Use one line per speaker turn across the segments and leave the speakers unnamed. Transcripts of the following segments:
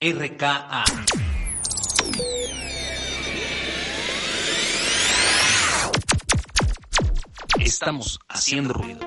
RKA. Estamos haciendo ruido.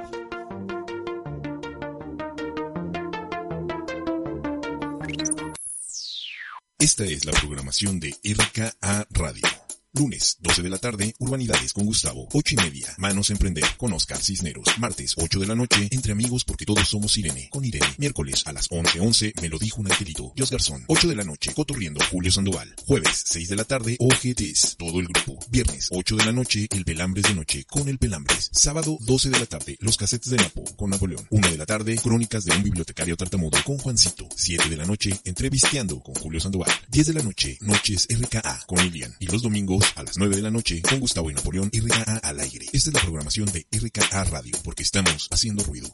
Esta es la programación de RKA Radio. Lunes, 12 de la tarde, Urbanidades con Gustavo. 8 y media, Manos Emprender con Oscar Cisneros. Martes, 8 de la noche, Entre Amigos porque todos somos Irene. Con Irene. Miércoles, a las 11.11, Me lo dijo un angelito. Dios Garzón. 8 de la noche, Cotorriendo, Julio Sandoval. Jueves, 6 de la tarde, OGTs. Todo el grupo. Viernes, 8 de la noche, El Pelambres de Noche con El Pelambres. Sábado, 12 de la tarde, Los Casetes de Napo con Napoleón. 1 de la tarde, Crónicas de un bibliotecario tartamudo con Juancito. 7 de la noche, Entrevisteando con Julio Sandoval. 10 de la noche, Noches RKA con Ilian. Y los domingos, a las 9 de la noche, con Gustavo y Napoleón RKA al aire. Esta es la programación de RKA Radio, porque estamos haciendo ruido.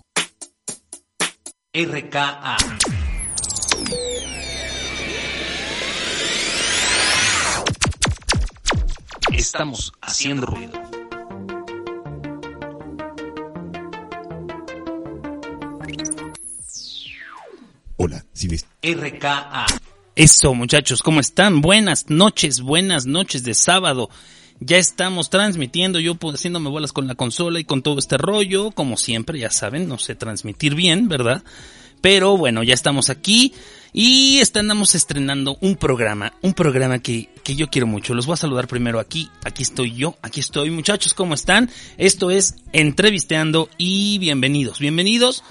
RKA. Estamos haciendo ruido.
Hola, si ves...
RKA.
Eso, muchachos, ¿cómo están? Buenas noches, buenas noches de sábado. Ya estamos transmitiendo, yo haciéndome bolas con la consola y con todo este rollo, como siempre, ya saben, no sé transmitir bien, ¿verdad? Pero bueno, ya estamos aquí y estamos estrenando un programa, un programa que, que yo quiero mucho. Los voy a saludar primero aquí, aquí estoy yo, aquí estoy muchachos, ¿cómo están? Esto es Entrevisteando y bienvenidos, bienvenidos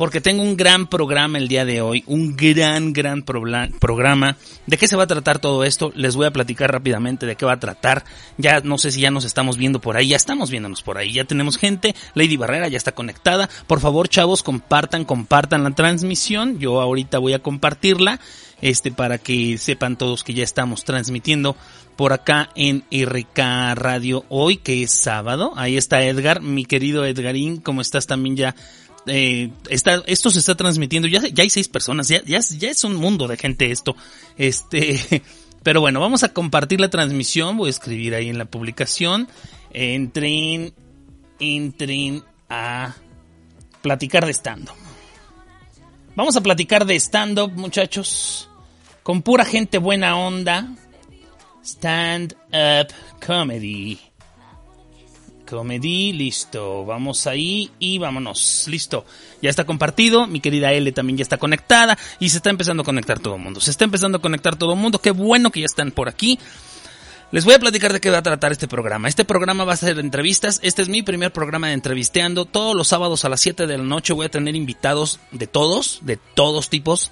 porque tengo un gran programa el día de hoy, un gran, gran programa. ¿De qué se va a tratar todo esto? Les voy a platicar rápidamente de qué va a tratar. Ya no sé si ya nos estamos viendo por ahí, ya estamos viéndonos por ahí, ya tenemos gente. Lady Barrera ya está conectada. Por favor, chavos, compartan, compartan la transmisión. Yo ahorita voy a compartirla, este, para que sepan todos que ya estamos transmitiendo por acá en RK Radio hoy, que es sábado. Ahí está Edgar, mi querido Edgarín, ¿cómo estás también ya? Eh, está, esto se está transmitiendo, ya, ya hay seis personas, ya, ya, ya es un mundo de gente esto. Este, pero bueno, vamos a compartir la transmisión, voy a escribir ahí en la publicación. Entren, entren a platicar de stand-up. Vamos a platicar de stand-up, muchachos. Con pura gente buena onda. Stand-up comedy. Comedy, listo. Vamos ahí y vámonos. Listo. Ya está compartido. Mi querida L también ya está conectada. Y se está empezando a conectar todo el mundo. Se está empezando a conectar todo el mundo. Qué bueno que ya están por aquí. Les voy a platicar de qué va a tratar este programa. Este programa va a ser entrevistas. Este es mi primer programa de entrevisteando. Todos los sábados a las 7 de la noche voy a tener invitados de todos, de todos tipos,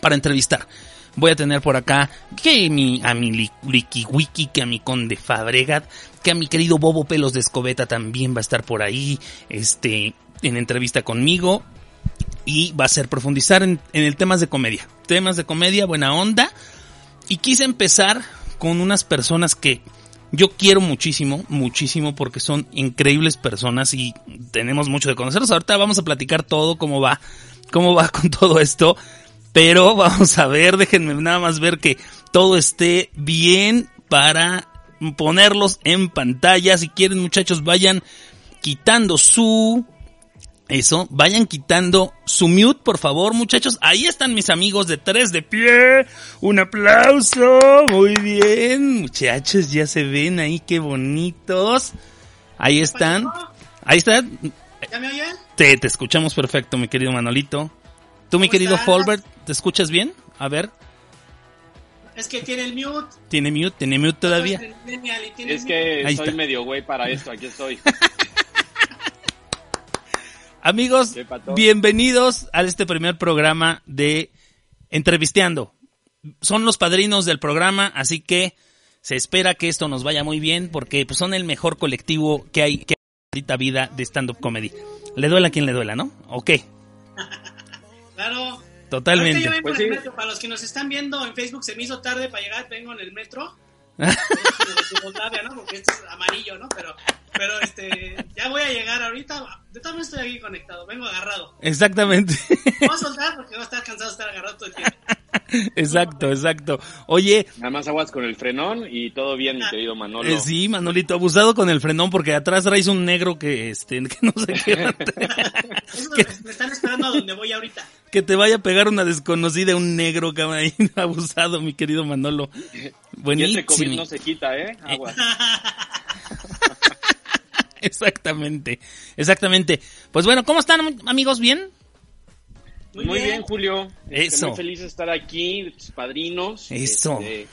para entrevistar voy a tener por acá que mi, a mi Wiki que a mi Conde Fabregat, que a mi querido Bobo Pelos de Escobeta también va a estar por ahí, este, en entrevista conmigo. Y va a ser profundizar en, en el temas de comedia. Temas de comedia, buena onda. Y quise empezar con unas personas que yo quiero muchísimo, muchísimo porque son increíbles personas y tenemos mucho de conocerlos. Ahorita vamos a platicar todo, cómo va, cómo va con todo esto. Pero vamos a ver, déjenme nada más ver que todo esté bien para ponerlos en pantalla. Si quieren muchachos, vayan quitando su... Eso, vayan quitando su mute, por favor, muchachos. Ahí están mis amigos de tres de pie. Un aplauso. Muy bien, muchachos, ya se ven ahí, qué bonitos. Ahí están. Ahí están.
¿Ya me oyen?
Te, te escuchamos perfecto, mi querido Manolito. Tú, mi querido Folbert, ¿te escuchas bien? A ver.
Es que tiene el mute.
Tiene mute, tiene mute todavía.
Es que soy medio güey para esto, aquí estoy.
Amigos, bienvenidos a este primer programa de Entrevisteando. Son los padrinos del programa, así que se espera que esto nos vaya muy bien porque pues, son el mejor colectivo que hay que ahorita vida de stand-up comedy. Le duela a quien le duela, ¿no? ¿O qué?
Claro.
Totalmente.
Yo vengo
pues
en el metro. Para los que nos están viendo en Facebook, se me hizo tarde para llegar, vengo en el metro. ¿no? Porque este es amarillo, ¿no? Pero, pero este, ya voy a llegar ahorita. Yo también estoy aquí conectado, vengo agarrado.
Exactamente.
Voy a soltar porque voy a estar cansado de estar agarrado todo el tiempo.
exacto, exacto. Oye.
Nada más aguas con el frenón y todo bien, mi querido Manolo.
Eh, sí, Manolito, abusado con el frenón porque atrás traes un negro que, este, que no sé qué.
me están esperando a donde voy ahorita.
Que te vaya a pegar una desconocida, un negro, cabrón, abusado, mi querido Manolo. Buenísimo. Y ese
COVID no se quita, ¿eh? Aguas.
exactamente, exactamente. Pues bueno, ¿cómo están amigos? ¿Bien?
Muy, bien. Julio. Este, Eso. muy feliz de estar aquí, tus padrinos.
Eso.
Este,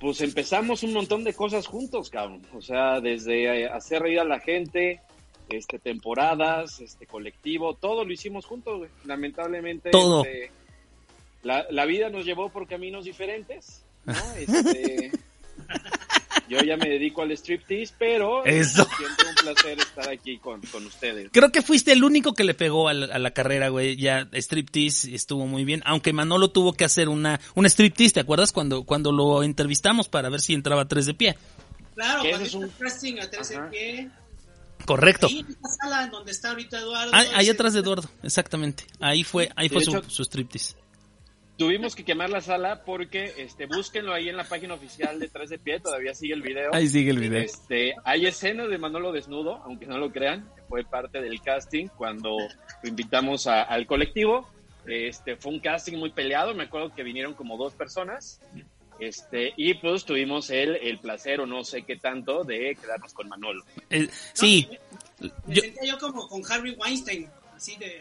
pues empezamos un montón de cosas juntos, cabrón. O sea, desde hacer reír a la gente, este, temporadas, este colectivo, todo lo hicimos juntos, güey. Lamentablemente,
todo.
Este, la, la, vida nos llevó por caminos diferentes, ¿no? Este, Yo ya me dedico al striptease, pero
Eso.
siempre un placer estar aquí con, ustedes.
Creo que fuiste el único que le pegó a la, carrera, güey. Ya striptease estuvo muy bien, aunque Manolo tuvo que hacer una un striptease, ¿te acuerdas cuando cuando lo entrevistamos para ver si entraba a tres de pie?
Claro, cuando es un casting a tres de pie.
Correcto.
Ahí en la sala donde está ahorita Eduardo.
Ah, ahí atrás de Eduardo, exactamente. Ahí fue, ahí fue su, su striptease.
Tuvimos que quemar la sala porque, este, búsquenlo ahí en la página oficial de Tres de Pie, todavía sigue el video.
Ahí sigue el video.
Este, hay escenas de Manolo desnudo, aunque no lo crean, fue parte del casting cuando lo invitamos al colectivo. Este, fue un casting muy peleado, me acuerdo que vinieron como dos personas. Este, y pues tuvimos el, el placer o no sé qué tanto de quedarnos con Manolo.
Eh, sí.
me, yo... sentía yo como con Harvey Weinstein, así de...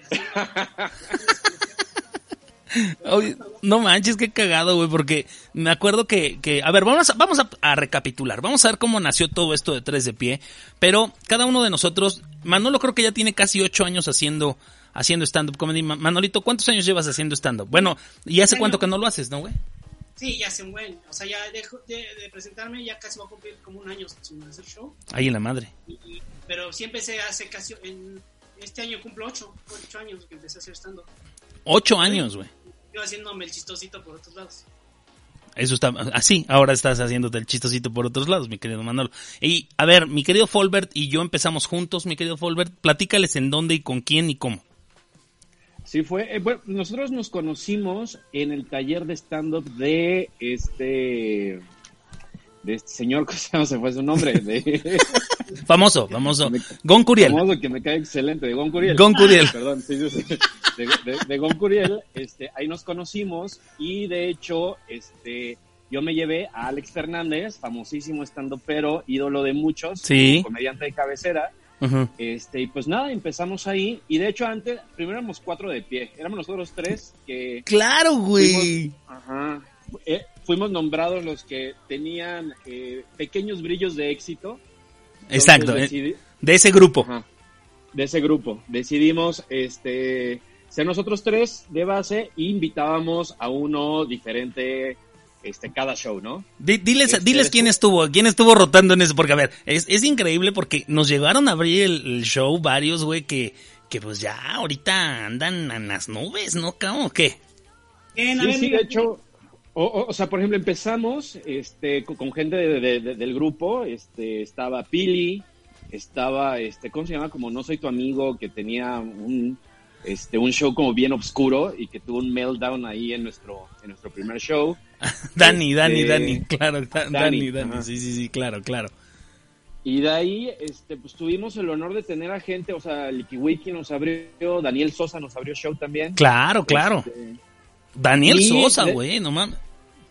no manches, qué cagado, güey, porque me acuerdo que, que a ver, vamos, a, vamos a, recapitular, vamos a ver cómo nació todo esto de tres de pie, pero cada uno de nosotros, Manolo creo que ya tiene casi ocho años haciendo, haciendo stand-up comedy. Manolito, ¿cuántos años llevas haciendo stand-up? Bueno, ¿y hace cuánto que no lo haces, no, güey?
Sí, ya un buen, o sea, ya dejo de, presentarme, ya casi va a cumplir como un año sin hacer show.
Ahí en la madre.
pero sí empecé hace casi, en, este año cumplo ocho, ocho años que empecé a hacer stand-up.
Ocho años, güey
yo haciéndome el chistosito por otros lados.
Eso está así, ahora estás haciéndote el chistosito por otros lados, mi querido Manolo. Y a ver, mi querido Folbert y yo empezamos juntos, mi querido Folbert, platícales en dónde y con quién y cómo.
Sí, fue. Eh, bueno, nosotros nos conocimos en el taller de stand-up de este de este señor, ¿cómo se fue su nombre? De...
famoso, famoso. Gon Curiel.
Famoso, que me cae excelente, de Gon Curiel.
Gon Curiel.
Perdón, sí, sí, sí. De, Gon Curiel, este, ahí nos conocimos y de hecho, este, yo me llevé a Alex Fernández, famosísimo estando pero ídolo de muchos, comediante de cabecera. Este, y pues nada, empezamos ahí. Y de hecho, antes, primero éramos cuatro de pie. Éramos nosotros tres que.
¡Claro, güey!
ajá. Eh, fuimos nombrados los que tenían eh, pequeños brillos de éxito.
Exacto, eh, de ese grupo.
de ese grupo. Decidimos este, ser nosotros tres de base e invitábamos a uno diferente este, cada show, ¿no?
diles, este, diles quién estuvo, quién estuvo rotando en eso, porque a ver, es, es increíble porque nos llegaron a abrir el, show varios, güey, que, que pues ya ahorita andan en las nubes, ¿no? ¿O qué?
Sí, sí, de hecho, o, o, sea, por ejemplo, empezamos este, con, gente del grupo, este, estaba Pili, estaba, este, ¿cómo se llama? Como No Soy Tu Amigo, que tenía un, este, un show como bien oscuro y que tuvo un meltdown ahí en nuestro, en nuestro primer show.
Dani, Dani, este, Dani, claro, Dani, Dani, sí, sí, sí, claro, claro.
Y de ahí, este, pues tuvimos el honor de tener a gente, o sea, Wiki nos abrió, Daniel Sosa nos abrió show también.
Claro, claro. Este, Daniel Sosa, güey, no mames.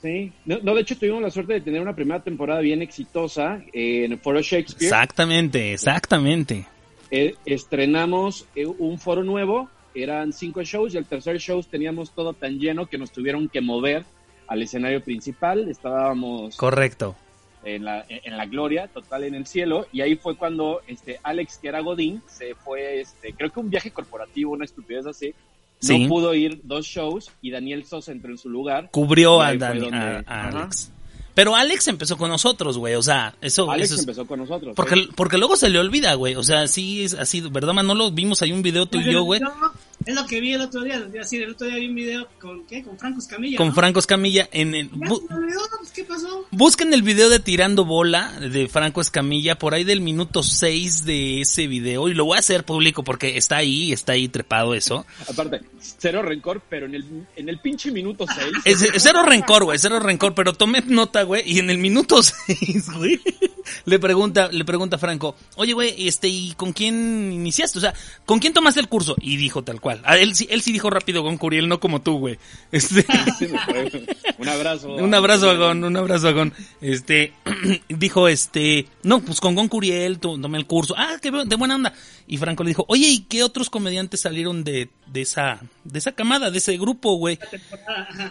Sí, no, de hecho tuvimos la suerte de tener una primera temporada bien exitosa en el Foro Shakespeare.
Exactamente, exactamente.
Eh, estrenamos eh, un foro nuevo, eran cinco shows y el tercer show teníamos todo tan lleno que nos tuvieron que mover al escenario principal, estábamos...
Correcto.
En la, en la gloria, total en el cielo, y ahí fue cuando este Alex, que era Godín, se fue, este, creo que un viaje corporativo, una estupidez así, no pudo ir dos shows y Daniel Sosa entró en su lugar.
Cubrió a, Alex. Pero Alex empezó con nosotros, güey, o sea, eso...
Alex empezó con nosotros.
Porque, porque luego se le olvida, güey, o sea, sí es así, ¿verdad, Manolo? Vimos ahí un video tú y yo, güey.
Es lo que vi el otro día, les voy a decir, el otro día vi un video con, ¿qué? Con Franco Escamilla,
Con
¿no?
Franco Escamilla en el...
Ya
bu-
se me olvidó, pues, ¿qué pasó?
Busquen el video de Tirando Bola de Franco Escamilla por ahí del minuto 6 de ese video y lo voy a hacer público porque está ahí, está ahí trepado eso.
Aparte, cero rencor, pero en el, en el pinche minuto 6.
Es, es cero rencor, güey, cero rencor, pero tomé nota, güey, y en el minuto 6, güey, le pregunta, le pregunta a Franco, oye, güey, este, ¿y con quién iniciaste? O sea, ¿con quién tomaste el curso? Y dijo tal cual. A él sí, él sí dijo rápido con Curiel, no como tú, güey. Este,
un abrazo.
un abrazo a Gon, un abrazo a Gon. Este, dijo, este, no, pues con Gon Curiel to- tomé el curso. Ah, qué de buena onda. Y Franco le dijo, oye, ¿y qué otros comediantes salieron de, de esa, de esa camada, de ese grupo, güey?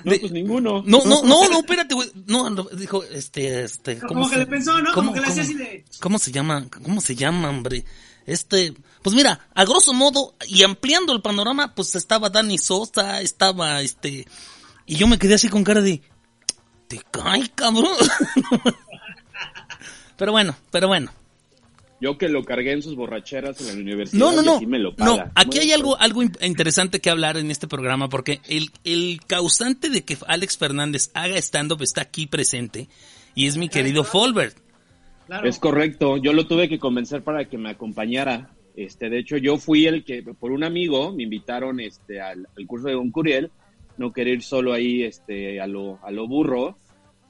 No, pues ninguno.
No, no, no, no, espérate, güey. No, no, dijo, este, este,
Como que le pensó, ¿no? Como que le hacía así de-
¿Cómo se llama? ¿Cómo se llama, hombre? Este, pues mira, a grosso modo, y ampliando el panorama, pues estaba Dani Sosa, estaba este, y yo me quedé así con cara de, te cae, cabrón. pero bueno, pero bueno.
Yo que lo cargué en sus borracheras en la universidad.
No, no, no.
así me lo
No, aquí hay algo, algo in- interesante que hablar en este programa porque el, el causante de que Alex Fernández haga stand-up está aquí presente y es mi querido Folbert.
Claro.
Es correcto, yo lo tuve que convencer para que me acompañara. Este, de hecho, yo fui el que, por un amigo, me invitaron este, al, al curso de Don Curiel. No quería ir solo ahí este, a, lo, a lo burro.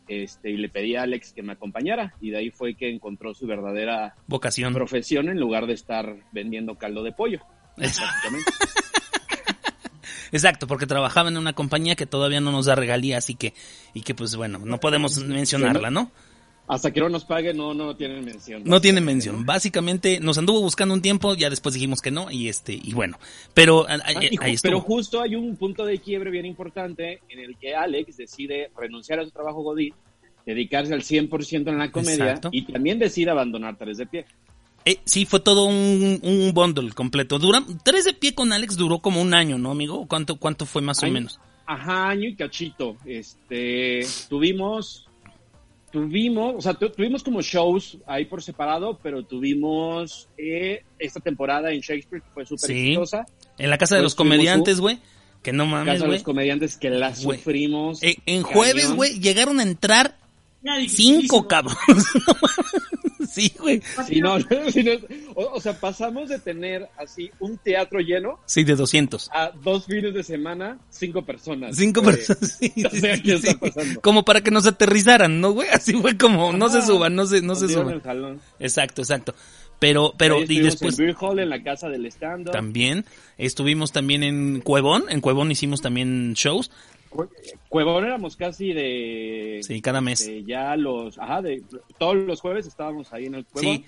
Este, y le pedí a Alex que me acompañara. Y de ahí fue que encontró su verdadera
Vocación.
profesión en lugar de estar vendiendo caldo de pollo. prácticamente.
Exacto, porque trabajaba en una compañía que todavía no nos da regalías y que, y que pues bueno, no podemos mencionarla, ¿no?
Hasta que no nos pague, no, no tienen mención.
No tiene mención. Básicamente nos anduvo buscando un tiempo, ya después dijimos que no y este, y bueno, pero
Ah, ju-
ahí
pero justo hay un punto de quiebre bien importante en el que Alex decide renunciar a su trabajo Godín, dedicarse al 100% en la comedia
Exacto.
y también decide abandonar Tres de Pie.
Eh, sí, fue todo un, un bundle completo. Dura, tres de pie con Alex duró como un año, ¿no, amigo? ¿Cuánto, cuánto fue más o menos?
Ajá, año y cachito. Este, tuvimos, tuvimos, o sea, tu- tuvimos como shows ahí por separado, pero tuvimos eh, esta temporada en Shakespeare que fue súper
Sí.
exitosa.
En la casa de
Pues
los comediantes, güey. Que no
Casa
mames,
de
güey.
los comediantes que la sufrimos.
Eh, en jueves, güey, llegaron a entrar. Cinco cabros. sí, güey.
Sí, no, sí, no, o, o sea, pasamos de tener así un teatro lleno
Sí, de 200.
a dos fines de semana, cinco personas.
Cinco
Fue-
personas. Sí,
o sea,
sí,
¿qué está
sí.
pasando?
Como para que nos aterrizaran, ¿no, güey? Así fue como, no se suban, no se, no se suban.
el jalón.
Exacto, exacto. Pero, pero, y
estuvimos
después
En Beer Hall, en la casa del stand
también estuvimos también en Cuevón. En Cuevón hicimos también shows.
Cuevón éramos casi de.
Sí, cada mes.
de ya los. Ajá, de. Todos los jueves estábamos ahí en el Cuevón.
Sí.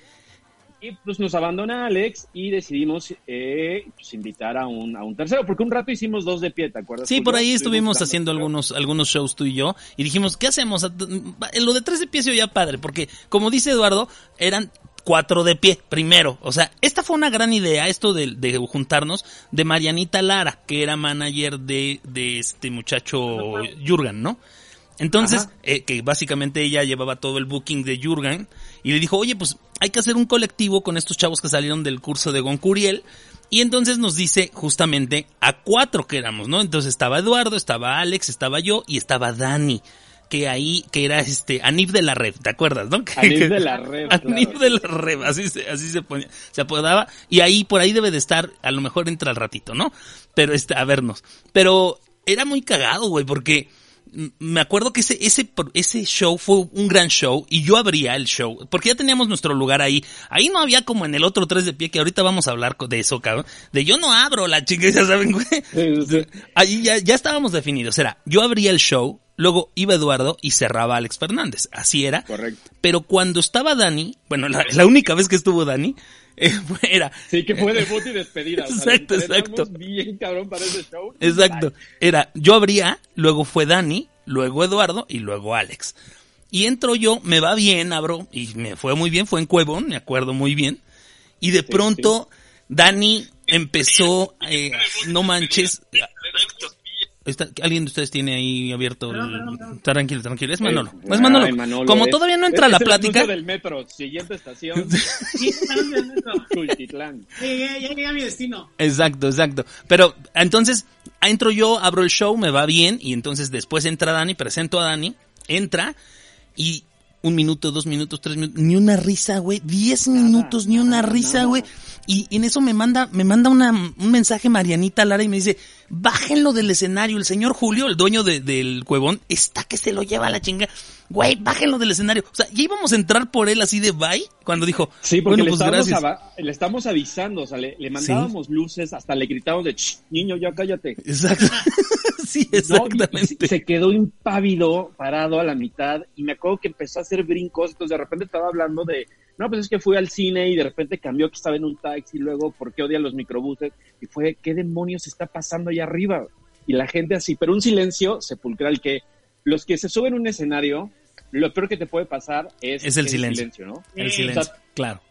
Y pues nos abandona Alex y decidimos eh, pues, invitar a un, a un tercero, porque un rato hicimos dos de pie, ¿te acuerdas?
Sí, por ahí estuvimos haciendo algunos, algunos shows tú y yo y dijimos, ¿qué hacemos? Lo de tres de pie se oía padre, porque como dice Eduardo, eran cuatro de pie primero. O sea, esta fue una gran idea, esto de, de juntarnos, de Marianita Lara, que era manager de, de este muchacho Jurgen, ¿no? Entonces, eh, que básicamente ella llevaba todo el booking de Jurgen y le dijo, oye, pues hay que hacer un colectivo con estos chavos que salieron del curso de Goncuriel. Y entonces nos dice justamente a cuatro que éramos, ¿no? Entonces estaba Eduardo, estaba Alex, estaba yo y estaba Dani, que ahí, que era este, Anif de la Red, ¿te acuerdas, no? Que-
Anif de la Red,
Anif
claro.
de la Red, así se, así se ponía, se apodaba. Y ahí, por ahí debe de estar, a lo mejor entra al ratito, ¿no? Pero este, a vernos. Pero era muy cagado, güey, porque me acuerdo que ese, ese, ese show fue un gran show y yo abría el show, porque ya teníamos nuestro lugar ahí. Ahí no había como en el otro tres de pie, que ahorita vamos a hablar de eso, cabrón. De yo no abro la chica, ya saben, güey.
Sí, sí, sí.
Ahí ya, ya estábamos definidos. Era, yo abría el show, luego iba Eduardo y cerraba Alex Fernández. Así era.
Correcto.
Pero cuando estaba Dani, bueno, la, la única vez que estuvo Dani, era,
Sí, que fue debut y despedida. o sea,
Exacto, exacto.
bien cabrón para ese show.
exacto, era, yo abría, luego fue Dani, luego Eduardo y luego Alex. Y entro yo, me va bien, abro, y me fue muy bien, fue en Cuevón, me acuerdo muy bien. Y de pronto, Dani empezó, eh, no manches, Está- ¿Alguien de ustedes tiene ahí abierto? el-. Tranquilo, tranquilo. Es Manolo.
ay,
es Manolo.
Manolo,
Como
es-
todavía no entra
es
la
el
plática.
del metro, siguiente estación. Tultitlán.
Ya llegué, ya llegué a mi destino.
Exacto, exacto. Pero entonces entro yo, abro el show, me va bien y entonces después entra Dani, presento a Dani, entra y un minuto, dos minutos, tres minutos, ni una risa, güey, diez minutos, ni una
nada,
risa,
nada.
güey. Y en eso me manda, me manda una, un mensaje Marianita Lara y me dice, bájenlo del escenario, el señor Julio, el dueño de- del cuevón, está que se lo lleva a la chinga. Güey, bájenlo del escenario. O sea, ya íbamos a entrar por él así de bye cuando dijo,
Sí, porque
bueno,
le,
pues
ava- le estamos avisando, o sea, le, le mandábamos luces, hasta le gritábamos de, "Shh, niño, ya cállate.
Exacto. sí, exactamente.
se quedó impávido, parado a la mitad, y me acuerdo que empezó a hacer brincos, entonces de repente estaba hablando de, no, pues es que fui al cine y de repente cambió que estaba en un taxi, luego, ¿por qué odia los microbuses? Y fue, ¿qué demonios está pasando allá arriba? Y la gente así, pero un silencio sepulcral que los que se suben a un escenario, lo peor que te puede pasar es,
Es el silencio.
¿no?
El silencio,
O sea,
claro.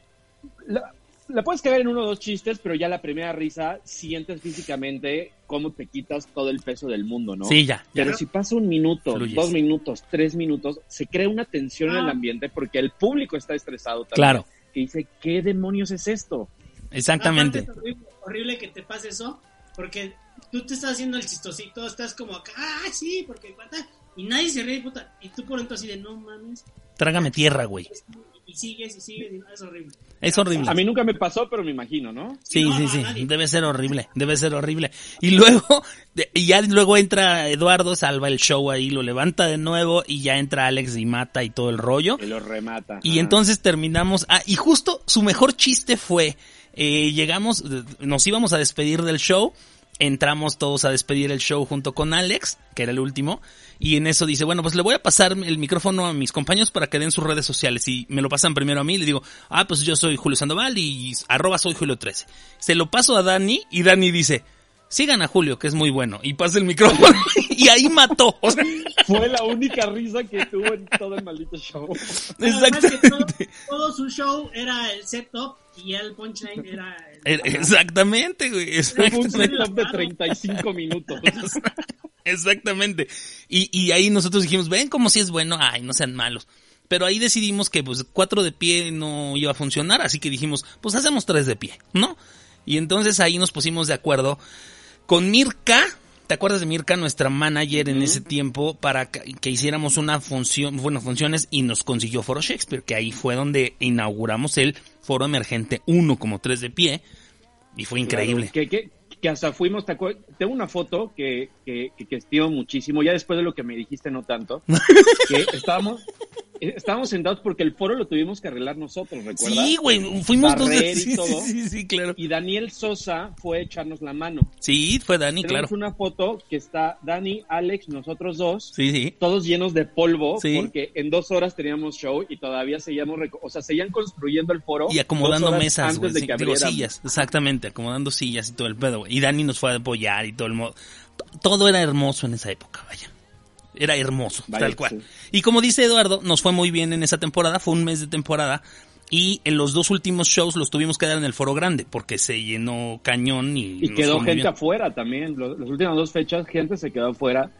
la, la puedes caer en uno o dos chistes, pero ya la primera risa sientes físicamente cómo te quitas todo el peso del mundo, ¿no?
Sí, ya, ya.
Pero si pasa un minuto,
Fluyes.
dos minutos, tres minutos, se crea una tensión en el
Ah.
ambiente porque el público está estresado también.
Claro.
Que dice, ¿qué demonios es esto?
Exactamente.
Es horrible, horrible que te pase eso, porque tú te estás haciendo el chistosito, estás como acá, ah, sí, porque cuenta, y nadie se ríe, puta, y tú por dentro así de, no mames,
Trágame tierra, güey.
Y sigues y sigues, y no, es horrible.
Es horrible.
A mí nunca me pasó, pero me imagino, ¿no?
Sí,
No,
sí,
no,
sí.
nadie.
Debe ser horrible. Debe ser horrible. Y luego, y ya luego entra Eduardo, salva el show ahí, lo levanta de nuevo y ya entra Alex y mata y todo el rollo.
Que lo remata.
Y
Ajá.
entonces terminamos. Ah, y justo su mejor chiste fue: eh, llegamos, nos íbamos a despedir del show. Entramos todos a despedir el show junto con Alex, que era el último. Y en eso dice: Bueno, pues le voy a pasar el micrófono a mis compañeros para que den sus redes sociales. Y me lo pasan primero a mí. Le digo: Ah, pues yo soy Julio Sandoval y arroba soy Julio 13. Se lo paso a Dani y Dani dice: Sigan a Julio, que es muy bueno. Y pasa el micrófono. y ahí mató. O sea,
Fue la única risa que tuvo en todo el maldito show.
Que todo,
exactamente.
todo su show era el setup y el punchline era
Exactamente, güey.
Un
Exactamente.
setup de 35 minutos.
Exactamente. Y, y ahí nosotros dijimos, ven como si es bueno, ay, no sean malos. Pero ahí decidimos que pues cuatro de pie no iba a funcionar, así que dijimos, pues hacemos tres de pie, ¿no? Y entonces ahí nos pusimos de acuerdo con Mirka, ¿te acuerdas de Mirka, nuestra manager en ese tiempo, para que, que hiciéramos una función, bueno, funciones y nos consiguió Foro Shakespeare, que ahí fue donde inauguramos el Foro Emergente 1 como tres de pie y fue increíble.
Claro, que, que, que hasta fuimos, te tengo una foto que, que, que, estimo muchísimo, ya después de lo que me dijiste no tanto, que estábamos, estábamos sentados porque el foro lo tuvimos que arreglar nosotros, ¿recuerdas?
Sí, güey, fuimos dos de... Sí, sí, sí, sí, claro.
Y Daniel Sosa fue a echarnos la mano.
Sí, fue Dani, claro.
Tenemos una foto que está Dani, Alex, nosotros dos,
Sí, sí.
todos llenos de polvo, porque en dos horas teníamos show y todavía seguíamos, o sea, seguían construyendo el foro.
Y acomodando mesas,
antes
güey.
de que
digo, sillas, exactamente, acomodando sillas y todo el pedo, güey. Y Dani nos fue a apoyar y todo el modo. Todo era hermoso en esa época, vaya. Era hermoso,
Vaya
tal cual.
sí.
Y como dice Eduardo, nos fue muy bien en esa temporada, fue un mes de temporada. Y en los dos últimos shows los tuvimos que dar en el foro grande porque se llenó cañón y,
Y quedó gente
bien.
afuera también. Los- las últimas dos fechas, gente se quedó afuera.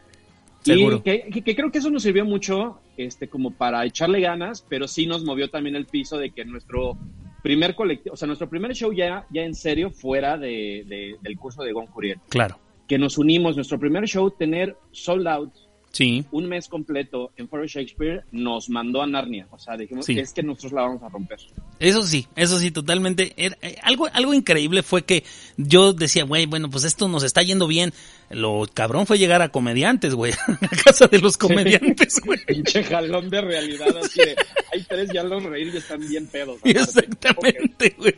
Seguro.
Y que, que- que creo que eso nos sirvió mucho este, como para echarle ganas, pero sí nos movió también el piso de que nuestro primer colectivo, o sea, nuestro primer show ya, ya en serio fuera de, de- del curso de Gon Curiel,
Claro,
que nos unimos, nuestro primer show, tener sold out
sí.
un mes completo en Foro Shakespeare, nos mandó a Narnia. O sea, dijimos,
Sí.
es que nosotros la vamos a romper.
Eso sí, eso sí, totalmente. Era- eh, algo, algo increíble fue que yo decía, güey, bueno, pues esto nos está yendo bien. Lo cabrón fue llegar a comediantes, güey. A casa de los comediantes, güey.
Pinche jalón de realidad, así de, hay tres ya los reír y están bien pedos.
Exactamente, güey.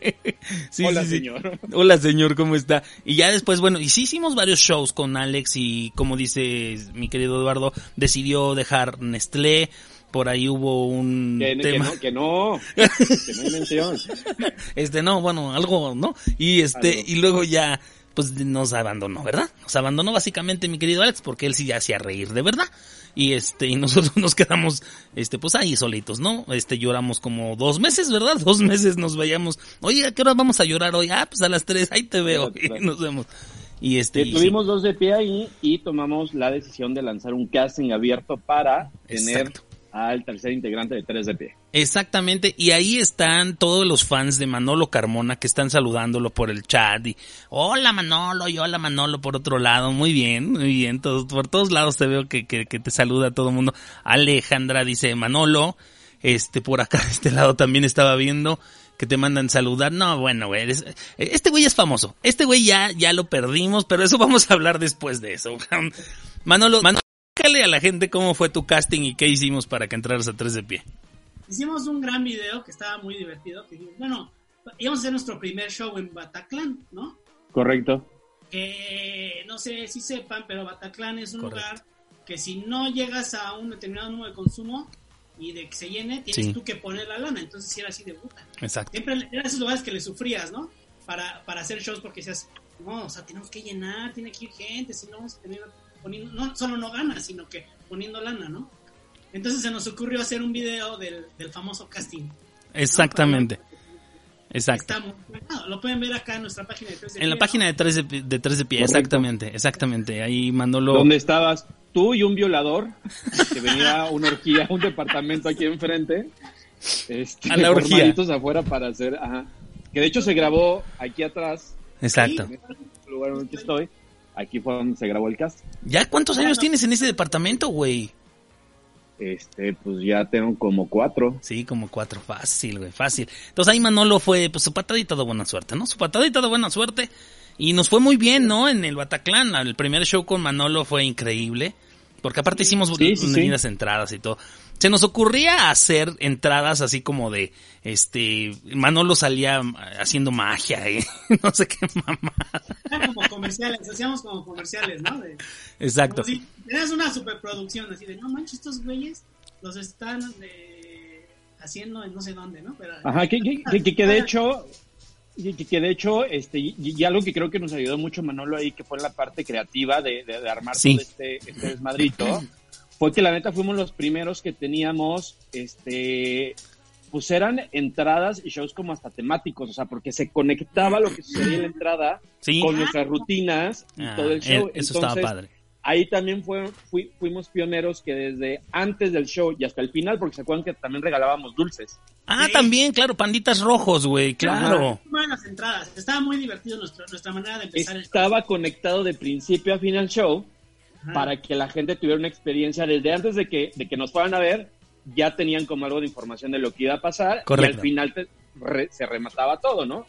Sí,
Hola,
sí.
señor.
Hola, señor, ¿cómo está? Y ya después, bueno, y sí hicimos varios shows con Alex y como dice mi querido Eduardo, decidió dejar Nestlé. Por ahí hubo un
Que, que
tema.
no, que no, que no hay mención.
Este, no, bueno, algo, ¿no? Y este,
Algo.
y luego ya, pues nos abandonó, ¿verdad? Nos abandonó básicamente mi querido Alex, porque él sí ya hacía reír de verdad. Y este, y nosotros nos quedamos, este, pues ahí solitos, ¿no? Este, lloramos como dos meses, ¿verdad? Dos meses nos veíamos. Oye, ¿a qué hora vamos a llorar hoy? Ah, pues a las tres, ahí te veo. Y nos vemos. Y este,
y tuvimos dos de pie ahí y tomamos la decisión de lanzar un casting abierto para tener
Exacto.
al tercer integrante de 3 de pie.
Exactamente, y ahí están todos los fans de Manolo Carmona que están saludándolo por el chat y hola Manolo y hola Manolo por otro lado, muy bien, muy bien, todos, por todos lados te veo que, que, que te saluda todo el mundo. Alejandra dice Manolo, este por acá de este lado también estaba viendo que te mandan saludar. No, bueno, güey, eres- este güey es famoso, este güey ya, ya lo perdimos, pero eso vamos a hablar después de eso. Manolo, Manolo, a la gente cómo fue tu casting y qué hicimos para que entraras a tres de pie.
Hicimos un gran video que estaba muy divertido. Que, bueno, íbamos a hacer nuestro primer show en Bataclan, ¿no?
Correcto.
Que no sé si sepan, pero Bataclan es un
Correcto.
lugar que si no llegas a un determinado número de consumo y de que se llene, tienes
Sí.
tú que poner la lana. Entonces, si era así de puta.
Exacto.
Siempre eran esos lugares que le sufrías, ¿no? Para, para hacer shows porque decías, no, o sea, tenemos que llenar, tiene que ir gente, si no vamos a tener poniendo, no solo no ganas, sino que poniendo lana, ¿no? Entonces se nos ocurrió hacer un video del, del famoso casting.
Exactamente. Exacto.
Muy bueno. Lo pueden ver acá en nuestra página de 3 de
En la página de 3 de, Pie- de, Tres de pie,
Correcto.
exactamente, exactamente. Ahí Manolo.
Donde estabas tú y un violador que venía a una orgía, a un departamento aquí enfrente. Este,
A la orgía.
afuera para hacer, ajá. Que de hecho se grabó aquí atrás,
Exacto.
en el lugar donde estoy. Aquí fue donde se grabó el cast.
¿Ya cuántos años tienes en ese departamento, güey?
Este, pues ya tengo como cuatro.
Sí, como cuatro. Fácil, güey, fácil. Entonces ahí Manolo fue, pues su patadita de buena suerte, ¿no? Su patadita de buena suerte. Y nos fue muy bien, ¿no? En el Bataclan. El primer show con Manolo fue increíble. Porque aparte hicimos
Sí, sí, sí.
medidas entradas y todo. Se nos ocurría hacer entradas así como de, este, Manolo salía haciendo magia, ¿eh? no sé qué mamá.
Eran como comerciales, hacíamos como comerciales, ¿no? De,
Exacto.
si tenías una superproducción así de, no manches, estos güeyes los están eh, haciendo en no sé dónde, ¿no? Pero,
Ajá, que- que- que de hecho, que, que- que de hecho, este, y, y algo que creo que nos ayudó mucho Manolo ahí, que fue la parte creativa de, de- de armar
Sí.
todo este, este desmadrito, fue que la neta fuimos los primeros que teníamos, este, pues eran entradas y shows como hasta temáticos, o sea, porque se conectaba lo que sucedía en la entrada
Sí.
con nuestras rutinas y
Ah,
todo el show.
eh, Eso estaba padre.
Ahí también fue, fui- fuimos pioneros que desde antes del show y hasta el final, porque se acuerdan que también regalábamos dulces.
Ah,
Sí.
también, claro, panditas rojos, güey, claro.
Las entradas. Estaba muy divertido nuestra, nuestra manera de empezar el show.
estaba conectado de principio a fin al show
Ajá.
para que la gente tuviera una experiencia desde antes de que, de que nos fueran a ver, ya tenían como algo de información de lo que iba a pasar
Correcto.
y al final te- re- se remataba todo, ¿no?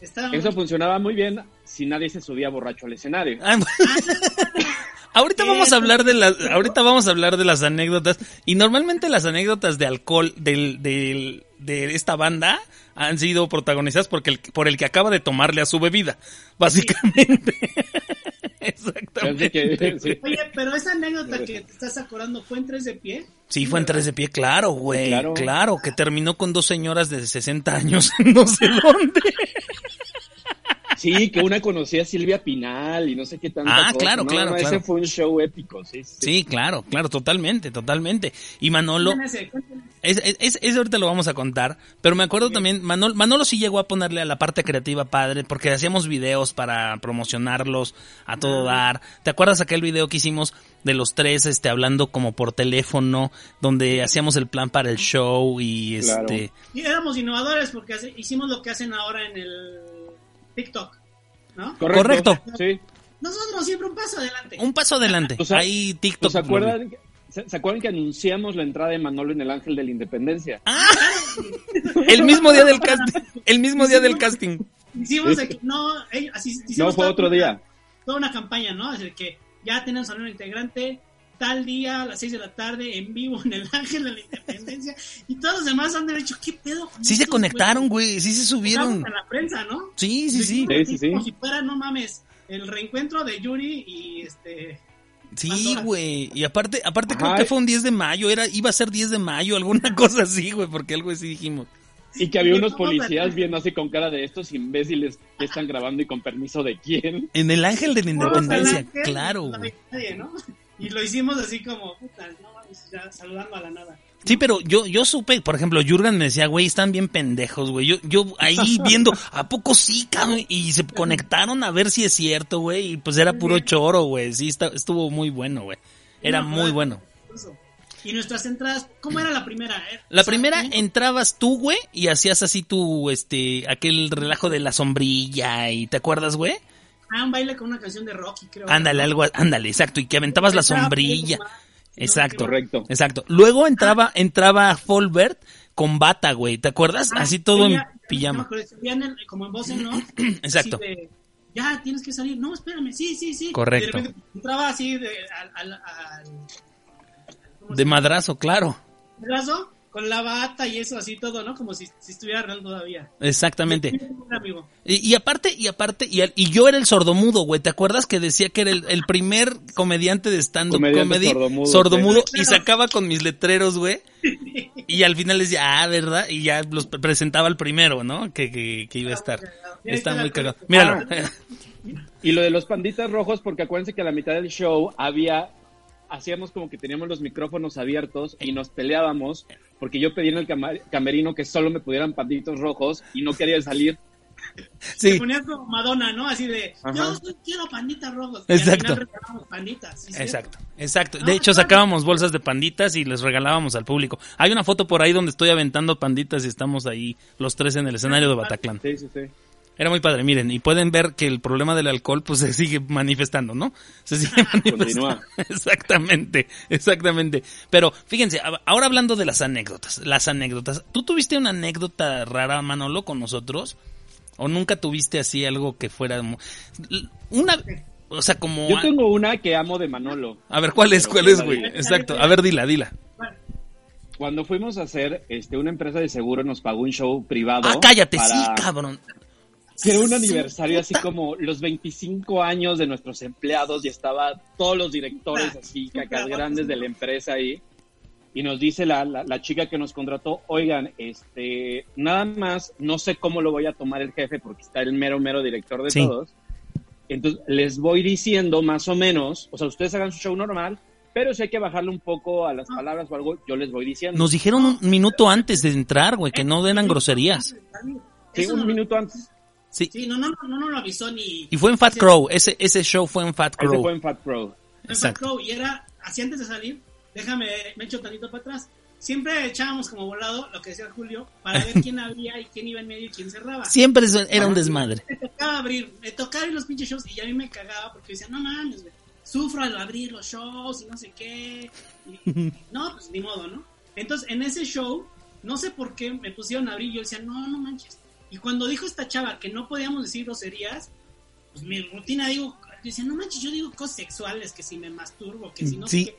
Estaba
Eso
muy-
funcionaba muy bien si nadie se subía borracho al escenario.
Ah, ahorita vamos a hablar de las, ahorita vamos a hablar de las anécdotas y normalmente las anécdotas de alcohol del, del, de esta banda han sido protagonizadas porque el, por el que acaba de tomarle a su bebida, básicamente. Exactamente.
que, sí.
Oye, pero esa anécdota que te estás acordando fue en tres de pie.
Sí, fue en tres de pie, claro, güey, claro.
Claro.
que terminó con dos señoras de 60 años no sé dónde.
Sí, que una conocía a Silvia Pinal y no sé qué tanta
Ah,
cosa.
claro,
No,
claro,
no,
claro.
Ese fue un show épico, sí. sí.
Sí, claro, claro, totalmente, totalmente. Y Manolo. Es, es, ahorita lo vamos a contar, pero me acuerdo también, Manolo, Manolo sí llegó a ponerle a la parte creativa padre, porque hacíamos videos para promocionarlos a todo dar. ¿Te acuerdas aquel video que hicimos de los tres, este, hablando como por teléfono, donde hacíamos el plan para el show y
Claro.
este,
Y éramos innovadores porque hace- hicimos lo que hacen ahora en el TikTok, ¿no?
Correcto.
Sí.
Nosotros siempre un paso adelante.
un paso adelante.
O sea,
Ahí TikTok.
¿Se acuerdan, se, se acuerdan que anunciamos la entrada de Manolo en el Ángel de la Independencia?
Ah, el mismo día del casting, el mismo día del casting.
Hicimos aquí, no, eh, así hicimos
No, fue otro
una-
día.
Toda una campaña, ¿no? Es decir, que ya tenemos a un integrante tal día a las 6 de la tarde en vivo en el Ángel de la Independencia y todos los demás han dicho, ¿qué pedo? con
Sí se conectaron,
güeyes?"
güey, sí se subieron.
en la prensa, ¿no?
Sí, sí, sí.
Sí, sí, sí.
Como si fuera, no mames, el reencuentro de Yuri y este...
Sí, güey. Y aparte, aparte creo
Ajá.
que fue un 10 de mayo, era, iba a ser 10 de mayo, alguna cosa así, güey, porque algo así dijimos.
Y que había unos policías viendo así con cara de estos imbéciles que están grabando y con permiso de quién.
En el Ángel de la Independencia, claro,
nadie, ¿no? Y lo hicimos así como, puta, no ya saludando a la nada.
Sí, pero yo, yo supe, por ejemplo, Jurgen me decía, güey, están bien pendejos, güey. Yo, yo ahí viendo, ¿a poco sí, cabrón? Y se conectaron a ver si es cierto, güey. Y pues era puro choro, güey. Sí, está, estuvo muy bueno, güey. Era
No,
muy bueno.
Y nuestras entradas, ¿cómo era la primera? eh?
La
O sea,
primera entrabas tú, güey, y hacías así tu, este, aquel relajo de la sombrilla y ¿te acuerdas, güey?
Ah, un baile con una canción de Rocky, creo.
Ándale, algo, ándale, exacto, y que aventabas la sombrilla.
¿no?
Exacto.
Correcto.
Exacto. Luego entraba, entraba Folbert con bata, güey, ¿te acuerdas?
Ah,
así todo en
ella- no
pijama.
en- como en voz en off.
Exacto.
ya, tienes que salir. No, espérame. Sí, sí, sí.
Correcto.
Y de repente entraba así de, al, al, al- ¿cómo se
De madrazo, claro.
Madrazo, con la bata y eso así todo, ¿no? Como si, si estuviera real todavía.
Exactamente.
Amigo.
Y, y aparte, y aparte, y, al- y yo era el sordomudo, güey. ¿Te acuerdas que decía que era el, el primer comediante de stand-up comedy?
sordomudo,
sordomudo, y sacaba con mis letreros, güey. Y al final decía, ah, ¿verdad? Y ya los pre- presentaba el primero, ¿no? Que, que, que iba a estar. Está muy cagado. Míralo.
Y lo de los panditas rojos, porque acuérdense que a la mitad del show había, hacíamos como que teníamos los micrófonos abiertos y nos peleábamos, porque yo pedí en el camerino que solo me pudieran panditos rojos y no quería salir.
Se
Sí,
ponía como Madonna, ¿no? Así de,
Ajá.
yo quiero panditas rojos.
Exacto.
Y al final panditas. ¿sí, cierto?
exacto, exacto.
No,
De hecho,
claro.
sacábamos bolsas de panditas y les regalábamos al público. Hay una foto por ahí donde estoy aventando panditas y estamos ahí los tres en el escenario de Bataclan.
Sí, sí, sí.
Era muy padre, miren, y pueden ver que el problema del alcohol pues se sigue manifestando, ¿no? Se sigue manifestando.
Continúa.
Exactamente, exactamente. Pero fíjense, ahora hablando de las anécdotas, las anécdotas. ¿Tú tuviste una anécdota rara, Manolo, con nosotros? ¿O nunca tuviste así algo que fuera una o sea, como
Yo tengo una que amo de Manolo.
a ver, ¿cuál es? ¿Cuál es, güey? Exacto. A ver, dila, dila.
Cuando fuimos a hacer, este, una empresa de seguro nos pagó un show privado.
Ah, cállate,
para-
sí, cabrón.
Que era un aniversario así como los 25 años de nuestros empleados y estaba todos los directores así, cacas grandes de la empresa ahí. Y nos dice la, la, la chica que nos contrató, oigan, este, nada más, no sé cómo lo voy a tomar el jefe porque está el mero, mero director de
Sí.
todos. Entonces, les voy diciendo más o menos, o sea, ustedes hagan su show normal, pero si hay que bajarle un poco a las palabras o algo, yo les voy diciendo.
Nos dijeron un minuto antes de entrar, güey, que no eran groserías.
Sí, un minuto antes.
Sí.
Sí, no, no, no, lo avisó ni.
Y fue en Fat Crow, ese, ese show fue en Fat
Ese
Crow.
fue en Fat Pro.
en Fat
Exacto.
Crow, y era así antes de salir. Déjame, me echo tantito para atrás. Siempre echábamos como volado lo que decía Julio para ver quién abría y quién iba en medio y quién cerraba.
Siempre eso era un desmadre.
Me tocaba abrir, me tocaba abrir los pinches shows y a mí me cagaba porque decía, no mames, güey, sufro al abrir los shows y no sé qué. Y- no, pues ni modo, ¿no? Entonces, en ese show, no sé por qué me pusieron a abrir y yo decía, no, no manches. Y cuando dijo esta chava que no podíamos decir groserías, pues mi rutina digo, yo decía, no manches, yo digo cosas sexuales, que si me masturbo, que si no
Sí.
sé qué.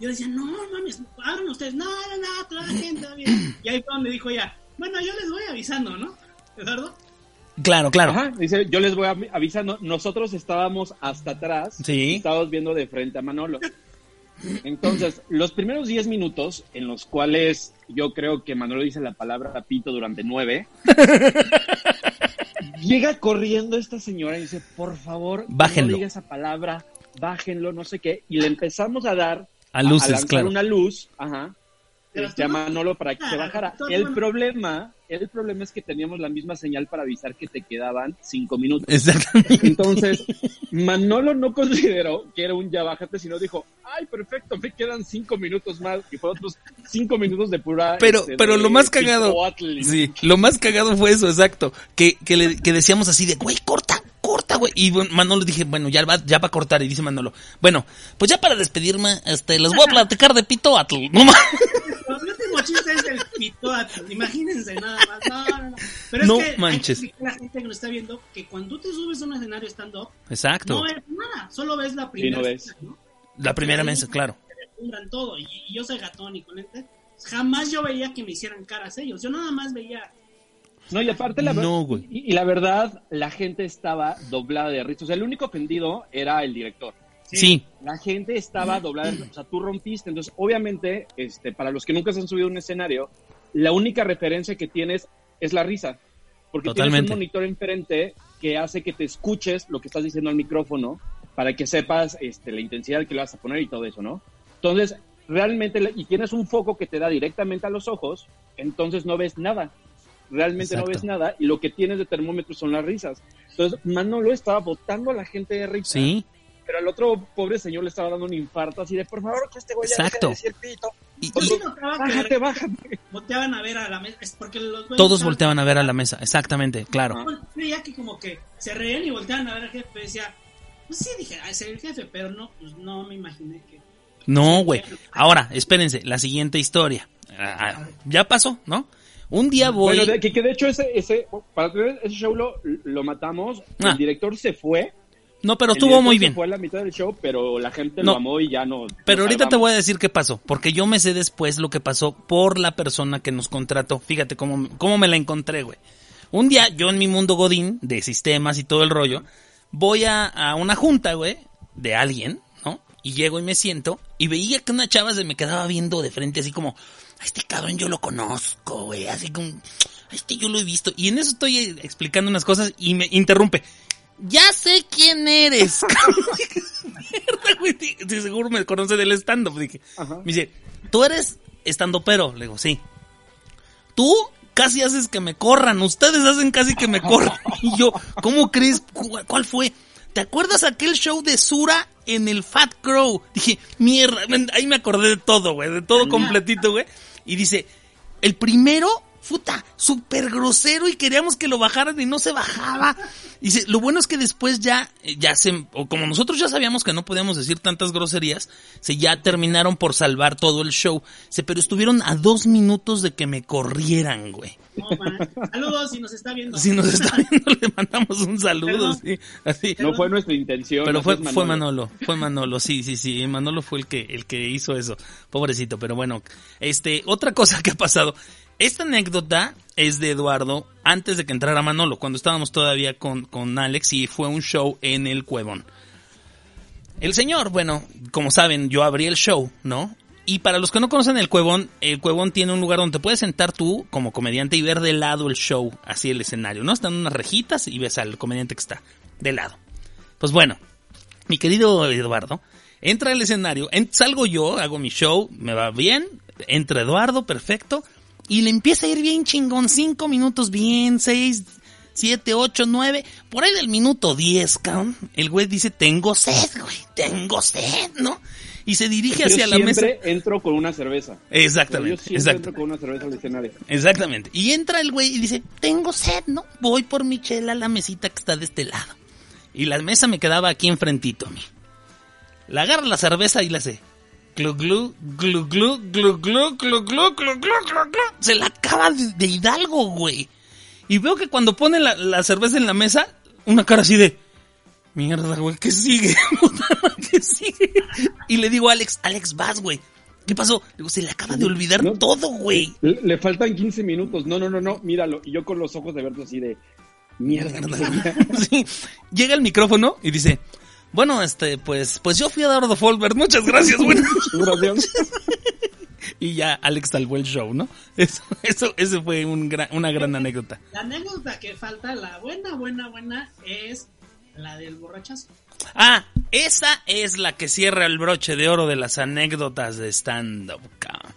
Yo decía, no mames, abran ustedes, no, no, no, toda la gente, bien. Y ahí fue donde dijo ella, bueno, yo les voy avisando, ¿no? ¿Eduardo?
Claro, claro.
Ajá, dice, yo les voy avi- avisando, nosotros estábamos hasta atrás,
Sí.
estábamos viendo de frente a Manolo. Entonces, los primeros 10 minutos, en los cuales yo creo que Manolo dice la palabra pito durante nueve, llega corriendo esta señora y dice, por favor,
Bájenlo.
no diga esa palabra, bájenlo, no sé qué, y le empezamos a dar
A luces,
lanzar
claro.
una luz, ajá, Manolo para que se
Ah,
bajara. El problema, el problema es que teníamos la misma señal para avisar que te quedaban cinco minutos.
Exactamente.
Entonces, Manolo no consideró que era un ya bájate, sino dijo, ay, perfecto, me quedan cinco minutos más. Y fue otros cinco minutos de pura...
Pero,
este,
pero
de
lo más cagado. Sí, lo más cagado fue eso, exacto. Que, que, le, que decíamos así de, güey, corta, corta, güey. Y bueno, Manolo dije, bueno, ya va, ya va a cortar. Y dice Manolo, bueno, pues ya para despedirme, este, les voy a platicar de Pitoatl. No más.
El último chiste es el pitoatl. Imagínense nada más. No, no, no. Pero
No
es que
manches.
hay que la gente que nos está viendo que cuando tú te subes a un escenario stand-up,
Exacto.
no ves nada. Solo ves la primera.
no ves.
escena, ¿no?
La primera mesa, claro.
Todo. Y, y yo soy gatón y con este. Jamás yo veía que me hicieran caras ellos. Yo nada más veía.
No, y aparte la
No.
Y, y la verdad, la gente estaba doblada de risa. O sea, el único ofendido era el director.
Sí,
La gente estaba doblada, de- o sea, tú rompiste. Entonces, obviamente, este, para los que nunca se han subido a un escenario, la única referencia que tienes es la risa. Porque
Totalmente.
tienes un monitor enfrente que hace que te escuches lo que estás diciendo al micrófono para que sepas este, la intensidad que le vas a poner y todo eso, ¿no? Entonces, realmente, y tienes un foco que te da directamente a los ojos, entonces no ves nada. Realmente
Exacto.
no ves nada y lo que tienes de termómetro son las risas. Entonces Manolo estaba botando a la gente de risa,
Sí.
pero al otro pobre señor le estaba dando un infarto así de, por favor, que este güey ya deje
Exacto.
de decir pito.
Y-
Yo
y
sí notaba que
Bájate, bájate.
volteaban a ver a la mesa. Es porque los
todos
estaban-
volteaban a ver a la mesa, exactamente, claro.
Bueno, Veía que como que se reían y volteaban a ver al jefe. Decía, pues sí, dije, es el jefe, pero no, pues no me imaginé que.
No, güey. Ahora, espérense, la siguiente historia. Ah, ah, ya pasó, ¿no? Un día voy...
Bueno, de- que, que de hecho ese, ese, para tener ese show lo, lo matamos,
Ah.
el director se fue.
No, pero estuvo muy bien.
Fue a la mitad del show, pero la gente
No.
lo amó y ya no.
Pero ahorita te voy a decir qué pasó, porque yo me sé después lo que pasó por la persona que nos contrató. Fíjate cómo, cómo me la encontré, güey. Un día, yo en mi mundo godín, de sistemas y todo el rollo, voy a, a una junta, güey, de alguien, ¿no? Y llego y me siento, y veía que una chava se me quedaba viendo de frente, así como, a este cabrón yo lo conozco, güey, así como, a este yo lo he visto. Y en eso estoy eh, explicando unas cosas y me interrumpe. Ya sé quién eres. Mierda, güey. Sí, seguro me conoce del stand-up. Dije,
Ajá.
me dice, ¿tú eres estando pero? Le digo, sí. Tú casi haces que me corran. Ustedes hacen casi que me corran. Y yo, ¿cómo crees? ¿Cu- ¿Cuál fue? ¿Te acuerdas aquel show de Sura en el Fat Crow? Dije, mierda. Ahí me acordé de todo, güey. De todo completito, güey. Y dice, el primero, puta, súper grosero y queríamos que lo bajaran y no se bajaba. Dice, lo bueno es que después ya, eh, ya se, o como nosotros ya sabíamos que no podíamos decir tantas groserías, se ya terminaron por salvar todo el show. Se, pero estuvieron a dos minutos de que me corrieran, güey.
No. Saludos si nos está viendo.
Si nos está viendo, le mandamos un saludo,
Perdón.
sí, así.
No fue nuestra intención.
Pero
no
fue,
es
fue Manolo, fue Manolo, sí, sí, sí, Manolo fue el que, el que hizo eso, pobrecito, pero bueno, este, otra cosa que ha pasado, esta anécdota es de Eduardo antes de que entrara Manolo, cuando estábamos todavía con, con Alex y fue un show en el Cuevón. El señor, bueno, como saben, yo abrí el show, ¿no? Y para los que no conocen el Cuevón, el Cuevón tiene un lugar donde te puedes sentar tú como comediante y ver de lado el show, así el escenario, ¿no? Están unas rejitas y ves al comediante que está de lado. Pues bueno, mi querido Eduardo, entra al escenario, en- salgo yo, hago mi show, me va bien, entra Eduardo, perfecto, y le empieza a ir bien chingón, cinco minutos bien, seis, siete, ocho, nueve, por ahí del minuto diez, cabrón, el güey dice, tengo sed, güey, tengo sed, ¿no? Y se dirige
Yo
hacia la mesa.
siempre entro con una cerveza. Yo
Exactamente,
siempre
exacto.
entro con una cerveza al escenario.
Exactamente. Y entra el güey y dice, tengo sed, ¿no? Voy por mi chela a la mesita que está de este lado. Y la mesa me quedaba aquí enfrentito a mí. La agarra la cerveza y la hace. Glu glu, glu glu, glu glu, glu glu, glu glu, glu. Se la acaba de, Hidalgo, güey. Y veo que cuando pone la, la cerveza en la mesa, una cara así de... Mierda, güey, ¿qué sigue? ¿Qué sigue? Y le digo a Alex, Alex, vas, güey. ¿Qué pasó? Le digo, se le acaba de olvidar
No.
todo, güey.
Le, le faltan 15 minutos. No, no, no, no, míralo. Y yo con los ojos de verte así de. Mierda, mierda.
Sí. Llega el micrófono y dice, bueno, este, pues, pues yo fui a Eduardo Folbert, muchas gracias, bueno.
Gracias.
y ya Alex salvó el show, ¿no? Eso, eso, eso fue un gran- una gran anécdota.
La anécdota que falta, la buena, buena, buena, es la del borrachazo.
Ah, esa es la que cierra el broche de oro de las anécdotas de stand-up, cabrón.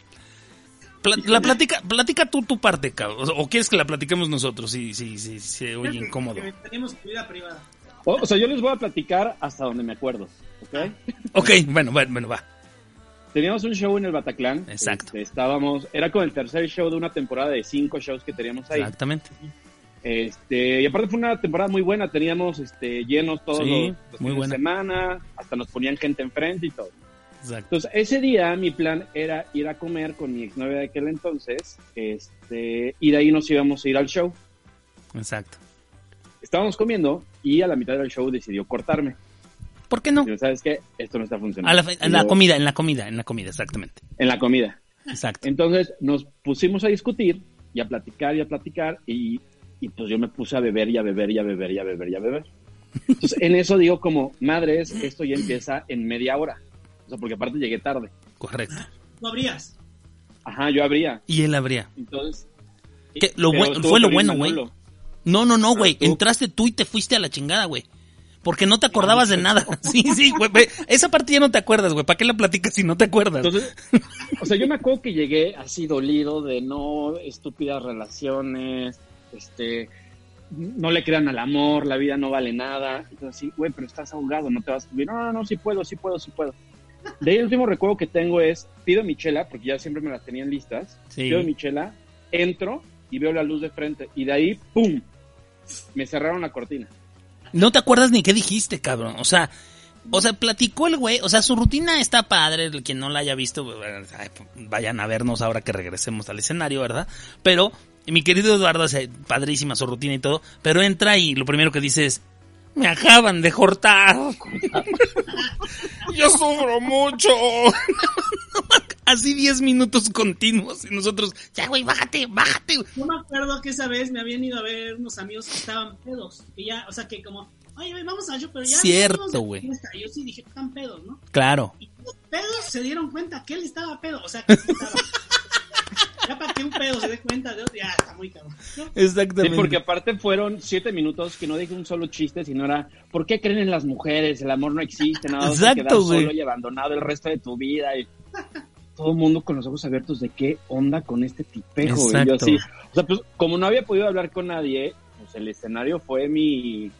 Pla- la platica, platica tú tu parte, cabrón. O, quieres que la platiquemos nosotros, si, si, si, se oye
Que-
incómodo.
que Tenemos vida privada.
O, o sea, yo les voy a platicar hasta donde me acuerdo. ¿Ok?
Ok, bueno, bueno, bueno, va.
Teníamos un show en el Bataclan.
Exacto.
Este, estábamos, era con el tercer show de una temporada de cinco shows que teníamos ahí.
Exactamente.
Este, y aparte fue una temporada muy buena, teníamos este, llenos todos
Sí,
los, los
muy buena.
de semana, hasta nos ponían gente enfrente y todo.
Exacto.
Entonces, ese día mi plan era ir a comer con mi exnovia de aquel entonces, este, y de ahí nos íbamos a ir al show.
Exacto.
Estábamos comiendo y a la mitad del show decidió cortarme.
¿Por qué no?
Digo, ¿sabes qué? Esto no está funcionando.
A la, fe- en la comida, en la comida, en la comida, exactamente.
En la comida.
Exacto.
Entonces nos pusimos a discutir y a platicar y a platicar y, y pues yo me puse a beber y a beber y a beber y a beber y a beber. Entonces en eso digo como, madres, esto ya empieza en media hora. O sea, porque aparte llegué tarde.
Correcto.
No abrías.
Ajá, yo abría.
Y él habría.
Entonces...
¿Qué? Lo
pero
buen-
estuvo
fue lo bueno, güey. No, no, no, güey.
tú.
Entraste tú y te fuiste a la chingada, güey. Porque no te acordabas de nada. Sí, sí, güey. Esa parte ya no te acuerdas, güey. ¿Para qué la platicas si no te acuerdas?
Entonces, o sea, yo me acuerdo que llegué así dolido de no estúpidas relaciones, este, no le crean al amor, la vida no vale nada. Entonces, sí, güey, pero estás ahogado, no te vas a subir. No, no, no, sí puedo, sí puedo, sí puedo. De ahí el último recuerdo que tengo es, pido mi chela, porque ya siempre me las tenían listas,
Sí.
pido mi chela, entro y veo la luz de frente. Y de ahí, ¡pum! Me cerraron la cortina.
No te acuerdas ni qué dijiste, cabrón. O sea, o sea, platicó el güey. O sea, su rutina está padre. el Quien no la haya visto, bueno, ay, vayan a vernos ahora que regresemos al escenario, ¿verdad? Pero mi querido Eduardo hace padrísima su rutina y todo. Pero entra y lo primero que dice es: Me acaban de cortar. Yo sufro mucho. Así 10 minutos continuos. Y nosotros, ya, güey, bájate, bájate. güey".
Yo me acuerdo que esa vez me habían ido a ver unos amigos que estaban pedos. Que ya, o sea, que como, oye, güey, vamos a yo, pero ya.
Cierto, güey.
fiesta". Y Yo sí dije, están pedos, ¿no?
Claro.
Y los pedos se dieron cuenta que él estaba pedo. O sea, que sí estaba. ya para que un pedo se dé cuenta de otro, ya está muy cabrón. ¿no?
Sí,
Exactamente.
porque aparte fueron siete minutos que no dije un solo chiste, sino era, ¿por qué creen en las mujeres? El amor no existe, nada,
Exacto,
quedar
güey.
solo y abandonado el resto de tu vida. Y todo el mundo con los ojos abiertos de qué onda con este tipejo. Yo así, o sea, pues como no había podido hablar con nadie, pues el escenario fue mi,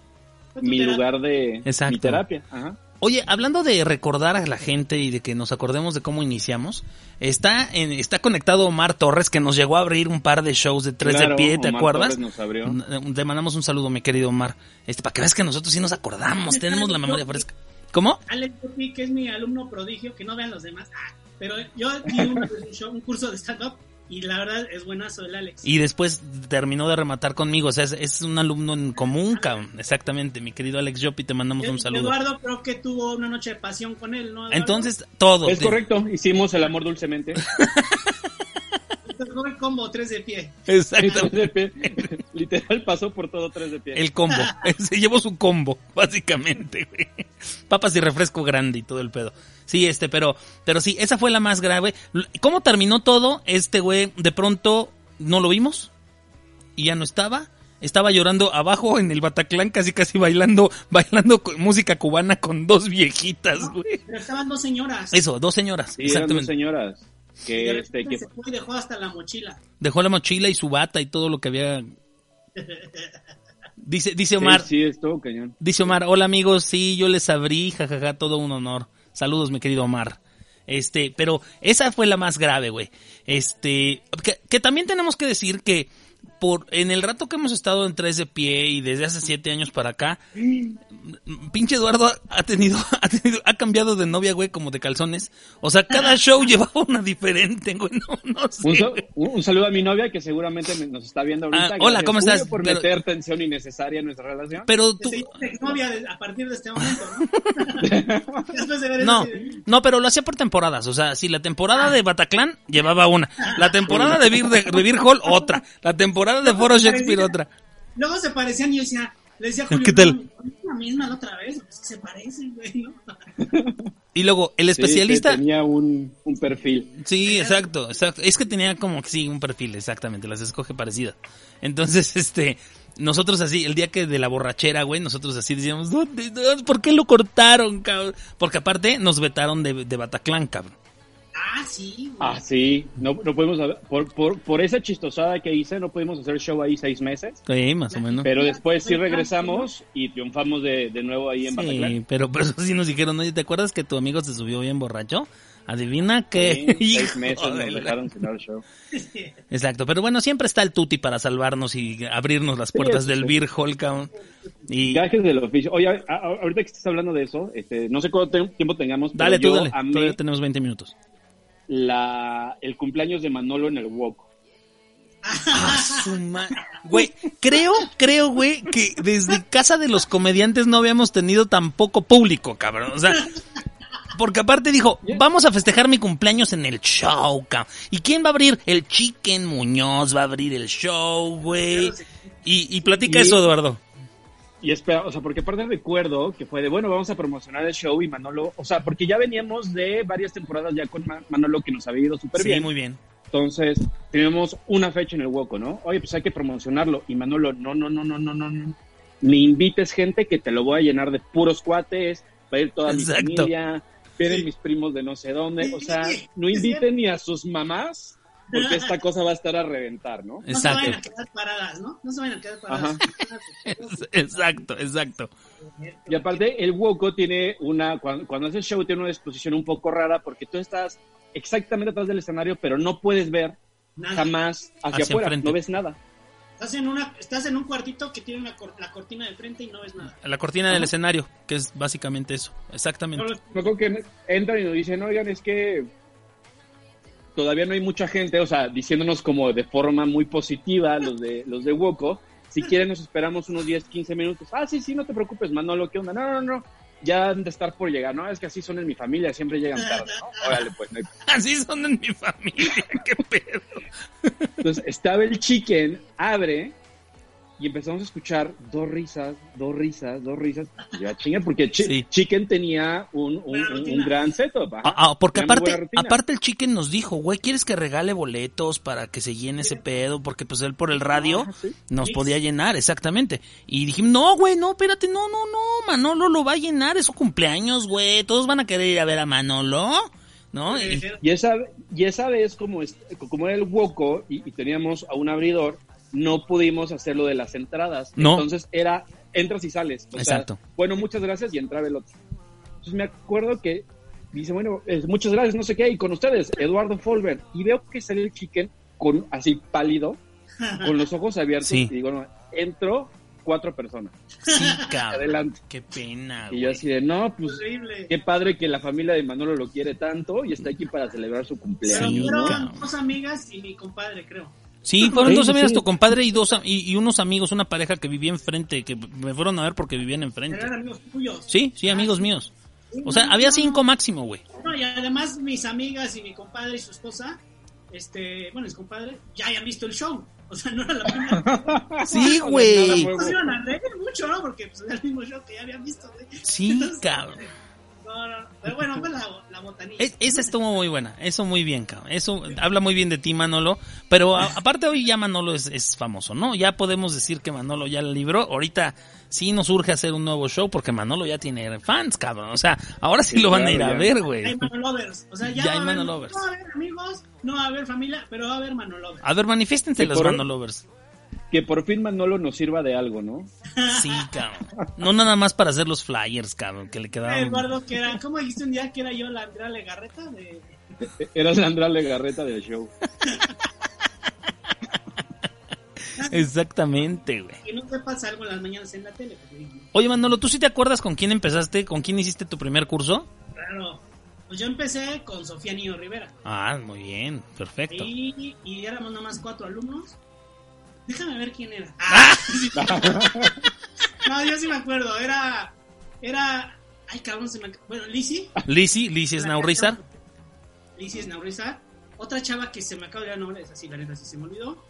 mi
terapia.
lugar de
Exacto.
mi terapia. Ajá.
Oye, hablando de recordar a la gente y de que nos acordemos de cómo iniciamos, está en, está conectado Omar Torres que nos llegó a abrir un par de shows de tres
Claro,
de pie, ¿te
Omar
acuerdas?
Torres nos abrió.
Te mandamos un saludo, mi querido Omar. Este, para que veas que nosotros sí nos acordamos, tenemos la memoria fresca. ¿Cómo?
Alex que es mi alumno prodigio, que no vean los demás. Ah, pero yo di un, un show- un curso de stand-up y la verdad es buenazo el Alex.
Y después terminó de rematar conmigo, o sea, es, es un alumno en común, cabrón. Exactamente, mi querido Alex Jopi, te mandamos un saludo.
Eduardo creo que tuvo una noche de pasión con él, ¿no? Eduardo?
Entonces, todo.
Es correcto, hicimos el amor dulcemente.
Tocó el combo 3 de pie.
Exacto.
Tres de pie. Literal pasó por todo tres de pie.
El combo. Se llevó su combo, básicamente, güey. Papas y refresco grande y todo el pedo. Sí, este, pero, pero sí, esa fue la más grave. ¿Cómo terminó todo? Este güey, de pronto, no lo vimos. Y ya no estaba. Estaba llorando abajo en el Bataclan, casi casi bailando, bailando música cubana con dos viejitas, güey.
Pero estaban dos señoras.
Eso, dos señoras,
Sí, eran dos
exactamente.
señoras. Que,
de
este, que,
se fue y dejó hasta la mochila.
Dejó la mochila y su bata y todo lo que había. Dice, dice Omar,
Sí, sí, estuvo cañón.
Dice Omar, hola amigos, sí, yo les abrí, jajaja, todo un honor. Saludos, mi querido Omar. Este, pero esa fue la más grave, güey. Este, que, que también tenemos que decir que por, en el rato que hemos estado en tres de pie y desde hace siete años para acá, pinche Eduardo ha tenido, ha tenido, ha cambiado de novia, güey, como de calzones. O sea, cada show llevaba una diferente, güey, no, no sé.
Un, saludo a mi novia que seguramente me- nos está viendo ahorita.
Ah, hola, ¿cómo estás?
por
Pero-
meter tensión innecesaria en nuestra relación.
Pero tú,
de- a partir de este momento, ¿no? Después de ver
No,
sí.
no, pero lo hacía por temporadas. O sea, si la temporada de Bataclan llevaba una, la temporada de Beer, de, de Beer Hall otra, la temporada de Foro Shakespeare otra.
Luego se parecían y yo decía, le decía Julio,
¿Qué tal?
"No, es la misma la otra vez, pues que se parecen, güey, ¿no?
Y luego el especialista,
tenía un, un perfil.
sí, exacto, exacto. Es que tenía como que sí un perfil, exactamente, las escoge parecidas. Entonces, este, nosotros así, el día que de la borrachera, güey, nosotros así decíamos, ¿dónde, dónde- ¿por qué lo cortaron, cabrón? Porque aparte nos vetaron de, de Bataclan, cabrón.
Ah, sí, güey.
Ah, sí. No, no podemos, por, por, por esa chistosada que hice, no pudimos hacer show ahí seis meses.
Sí, más o menos.
Pero después sí regresamos y triunfamos de, de nuevo ahí en
Sí,
Bataclan.
pero, pero eso sí nos dijeron, oye, ¿te acuerdas que tu amigo se subió bien borracho? Adivina qué.
Sí, seis meses nos dejaron sin dar show.
Exacto, pero bueno, siempre está el tuti para salvarnos y abrirnos las puertas
Sí,
del
sí.
Beer Hall. Y
Gajes del oficio. Oye, a- a- ahorita que estás hablando de eso, este, no sé cuánto tiempo tengamos, pero
dale tú,
yo
dale.
amé
Todavía tenemos 20 minutos.
La, el cumpleaños de Manolo en el Wok.
Ah, Güey, creo, creo, güey, que desde Casa de los Comediantes no habíamos tenido tan poco público, cabrón. O sea, porque aparte dijo, vamos a festejar mi cumpleaños en el show, cabrón. ¿Y quién va a abrir? El Chicken Muñoz va a abrir el show, güey. Y, y platica eso, Eduardo.
Y espera, o sea, porque aparte recuerdo que fue de, bueno, vamos a promocionar el show y Manolo, o sea, porque ya veníamos de varias temporadas ya con Ma- Manolo que nos había ido súper
Sí,
bien.
muy bien.
Entonces, teníamos una fecha en el Woco, ¿no? Oye, pues hay que promocionarlo. Y Manolo, no, no, no, no, no, no, no. me invites gente que te lo voy a llenar de puros cuates, va a ir toda
Exacto.
mi familia, vienen
Sí.
mis primos de no sé dónde, o sea,
Sí,
no inviten ni a sus mamás, porque esta cosa va a estar a reventar, ¿no?
No se
Exacto.
vayan a quedar paradas, ¿no? No se vayan a quedar paradas.
Exacto, exacto.
Y aparte, el Woco tiene una, cuando, cuando hace show, tiene una disposición un poco rara, porque tú estás exactamente atrás del escenario, pero no puedes ver
Nada.
jamás hacia,
Hacia
afuera, no ves nada.
Estás en, una, estás en un cuartito que tiene una cor- la cortina de frente y no ves nada.
La cortina del escenario, que es básicamente eso. Exactamente.
Me acuerdo que entran y nos dicen, oigan, es que todavía no hay mucha gente, o sea, diciéndonos como de forma muy positiva los de los de Woco, si quieren nos esperamos unos 10, 15 minutos. Ah, sí, sí, no te preocupes, Manolo, ¿qué onda? No, no, no, ya han de estar por llegar, no, es que así son en mi familia, siempre llegan tarde, ¿no? Órale, pues, no hay
Así son en mi familia, qué pedo.
Entonces estaba el chicken, abre y empezamos a escuchar dos risas, dos risas, dos risas. Y ya chinga, porque Chi-
Sí.
Chicken tenía un, un- un- gran setup. ajá.
Ah, ah, porque aparte, aparte el chicken nos dijo, güey, ¿quieres que regale boletos para que se llene ese pedo? Porque pues él por el radio
Ah, sí.
nos
Sí.
podía llenar, exactamente. Y dijimos, no, güey, no, espérate, no, no, no, Manolo lo va a llenar, es su cumpleaños, güey, todos van a querer ir a ver a Manolo, ¿no? Y-
Y esa, y esa vez, como, es- como era el Woco y, y teníamos a un abridor, no pudimos hacer lo de las entradas.
No.
Entonces era, entras y sales. O sea,
Exacto.
bueno, muchas gracias y entraba el otro. Entonces me acuerdo que dice, bueno, eh, muchas gracias, no sé qué, y con ustedes, Eduardo Folber. Y veo que sale el chicken con así pálido, con los ojos abiertos.
Sí.
Y digo, no, entro cuatro personas.
Sí, cabrón.
Adelante.
Qué pena,
Y yo así de, no, pues
Horrible.
qué padre que la familia de Manolo lo quiere tanto y está aquí para celebrar su cumpleaños,
dos amigas y mi compadre, creo.
Sí, fueron
Sí,
dos
sí,
amigas,
sí.
tu compadre y dos y, y unos amigos, una pareja que vivía enfrente, que me fueron a ver porque vivían enfrente.
eran amigos tuyos.
Sí, sí, amigos
Ah,
míos.
sí,
O sea,
no,
había
no,
cinco
no.
máximo, güey.
No, y además mis amigas y mi compadre y su esposa, este, bueno, mis compadre, ya habían visto el show. O sea, no era la primera.
Sí, güey.
nuevo.
Iban a reír mucho, ¿no? Porque pues, era el mismo show que ya habían visto. güey.
Sí,
Entonces,
cabrón.
No, no, no. Pero bueno, fue la, la botanilla.
Es- esa estuvo muy buena, eso muy bien, cabrón. Eso habla muy bien de ti, Manolo. Pero a- aparte hoy ya Manolo es, es famoso, ¿no? Ya podemos decir que Manolo ya la libró. Ahorita sí nos urge hacer un nuevo show porque Manolo ya tiene fans, cabrón. O sea, ahora sí,
Sí,
lo van a
claro,
ir a
ya.
ver,
Hay
güey.
manolovers. O sea, ya,
Ya hay
a
manolovers.
No va a haber amigos, no va a haber familia, pero va a haber manolovers.
A ver, manifiéstense
Que
los
por-
Manolovers.
Que por fin Manolo nos sirva de algo, ¿no?
Sí, cabrón. No nada más para hacer los flyers, cabrón, que le quedaban.
Eduardo, que era, ¿cómo dijiste un día que era yo la Andrea Legarreta? De...
Era la Andrea Legarreta del show.
Exactamente, güey.
Que no sepas algo en las mañanas en la tele.
Oye, Manolo, ¿tú sí te acuerdas con quién empezaste? ¿Con quién hiciste tu primer curso?
Claro. Pues yo empecé con Sofía Niño Rivera.
Ah, muy bien, perfecto.
Y, y éramos nomás cuatro alumnos. Déjame ver quién era. Ah, sí. no, yo sí me acuerdo. Era. Era. Ay, cabrón, se me. Bueno, Lizzy.
Lizzy, Lizzy Snaurizar.
Lizzy Snaurizar. Otra chava que se me acaba de el nombre, es así, la neta, sí se me olvidó.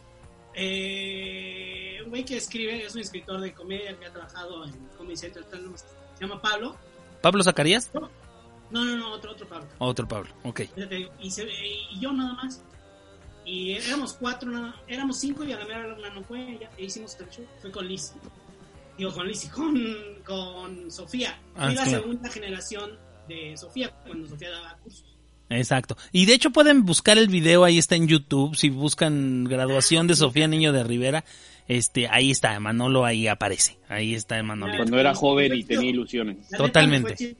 Eh, un güey que escribe, es un escritor de comedia que ha trabajado en Comedy Central, se llama Pablo.
¿Pablo Zacarías?
No, no, no, otro, otro Pablo.
Otro Pablo, ok.
Ya te digo, Y, se- y yo nada más. Y éramos cuatro, nada- éramos cinco y a la mera una no fue. Ya, e hicimos el show. Fue con Liz. Digo, con Liz y con, con Sofía.
Ah,
Fui la
claro.
segunda generación de Sofía cuando Sofía daba cursos.
Exacto. Y de hecho pueden buscar el video, ahí está en YouTube, si buscan graduación de Sofía Niño de Rivera, este, ahí está, Manolo ahí aparece, ahí está Manolo.
Cuando era joven y tenía ilusiones.
Totalmente.
fue.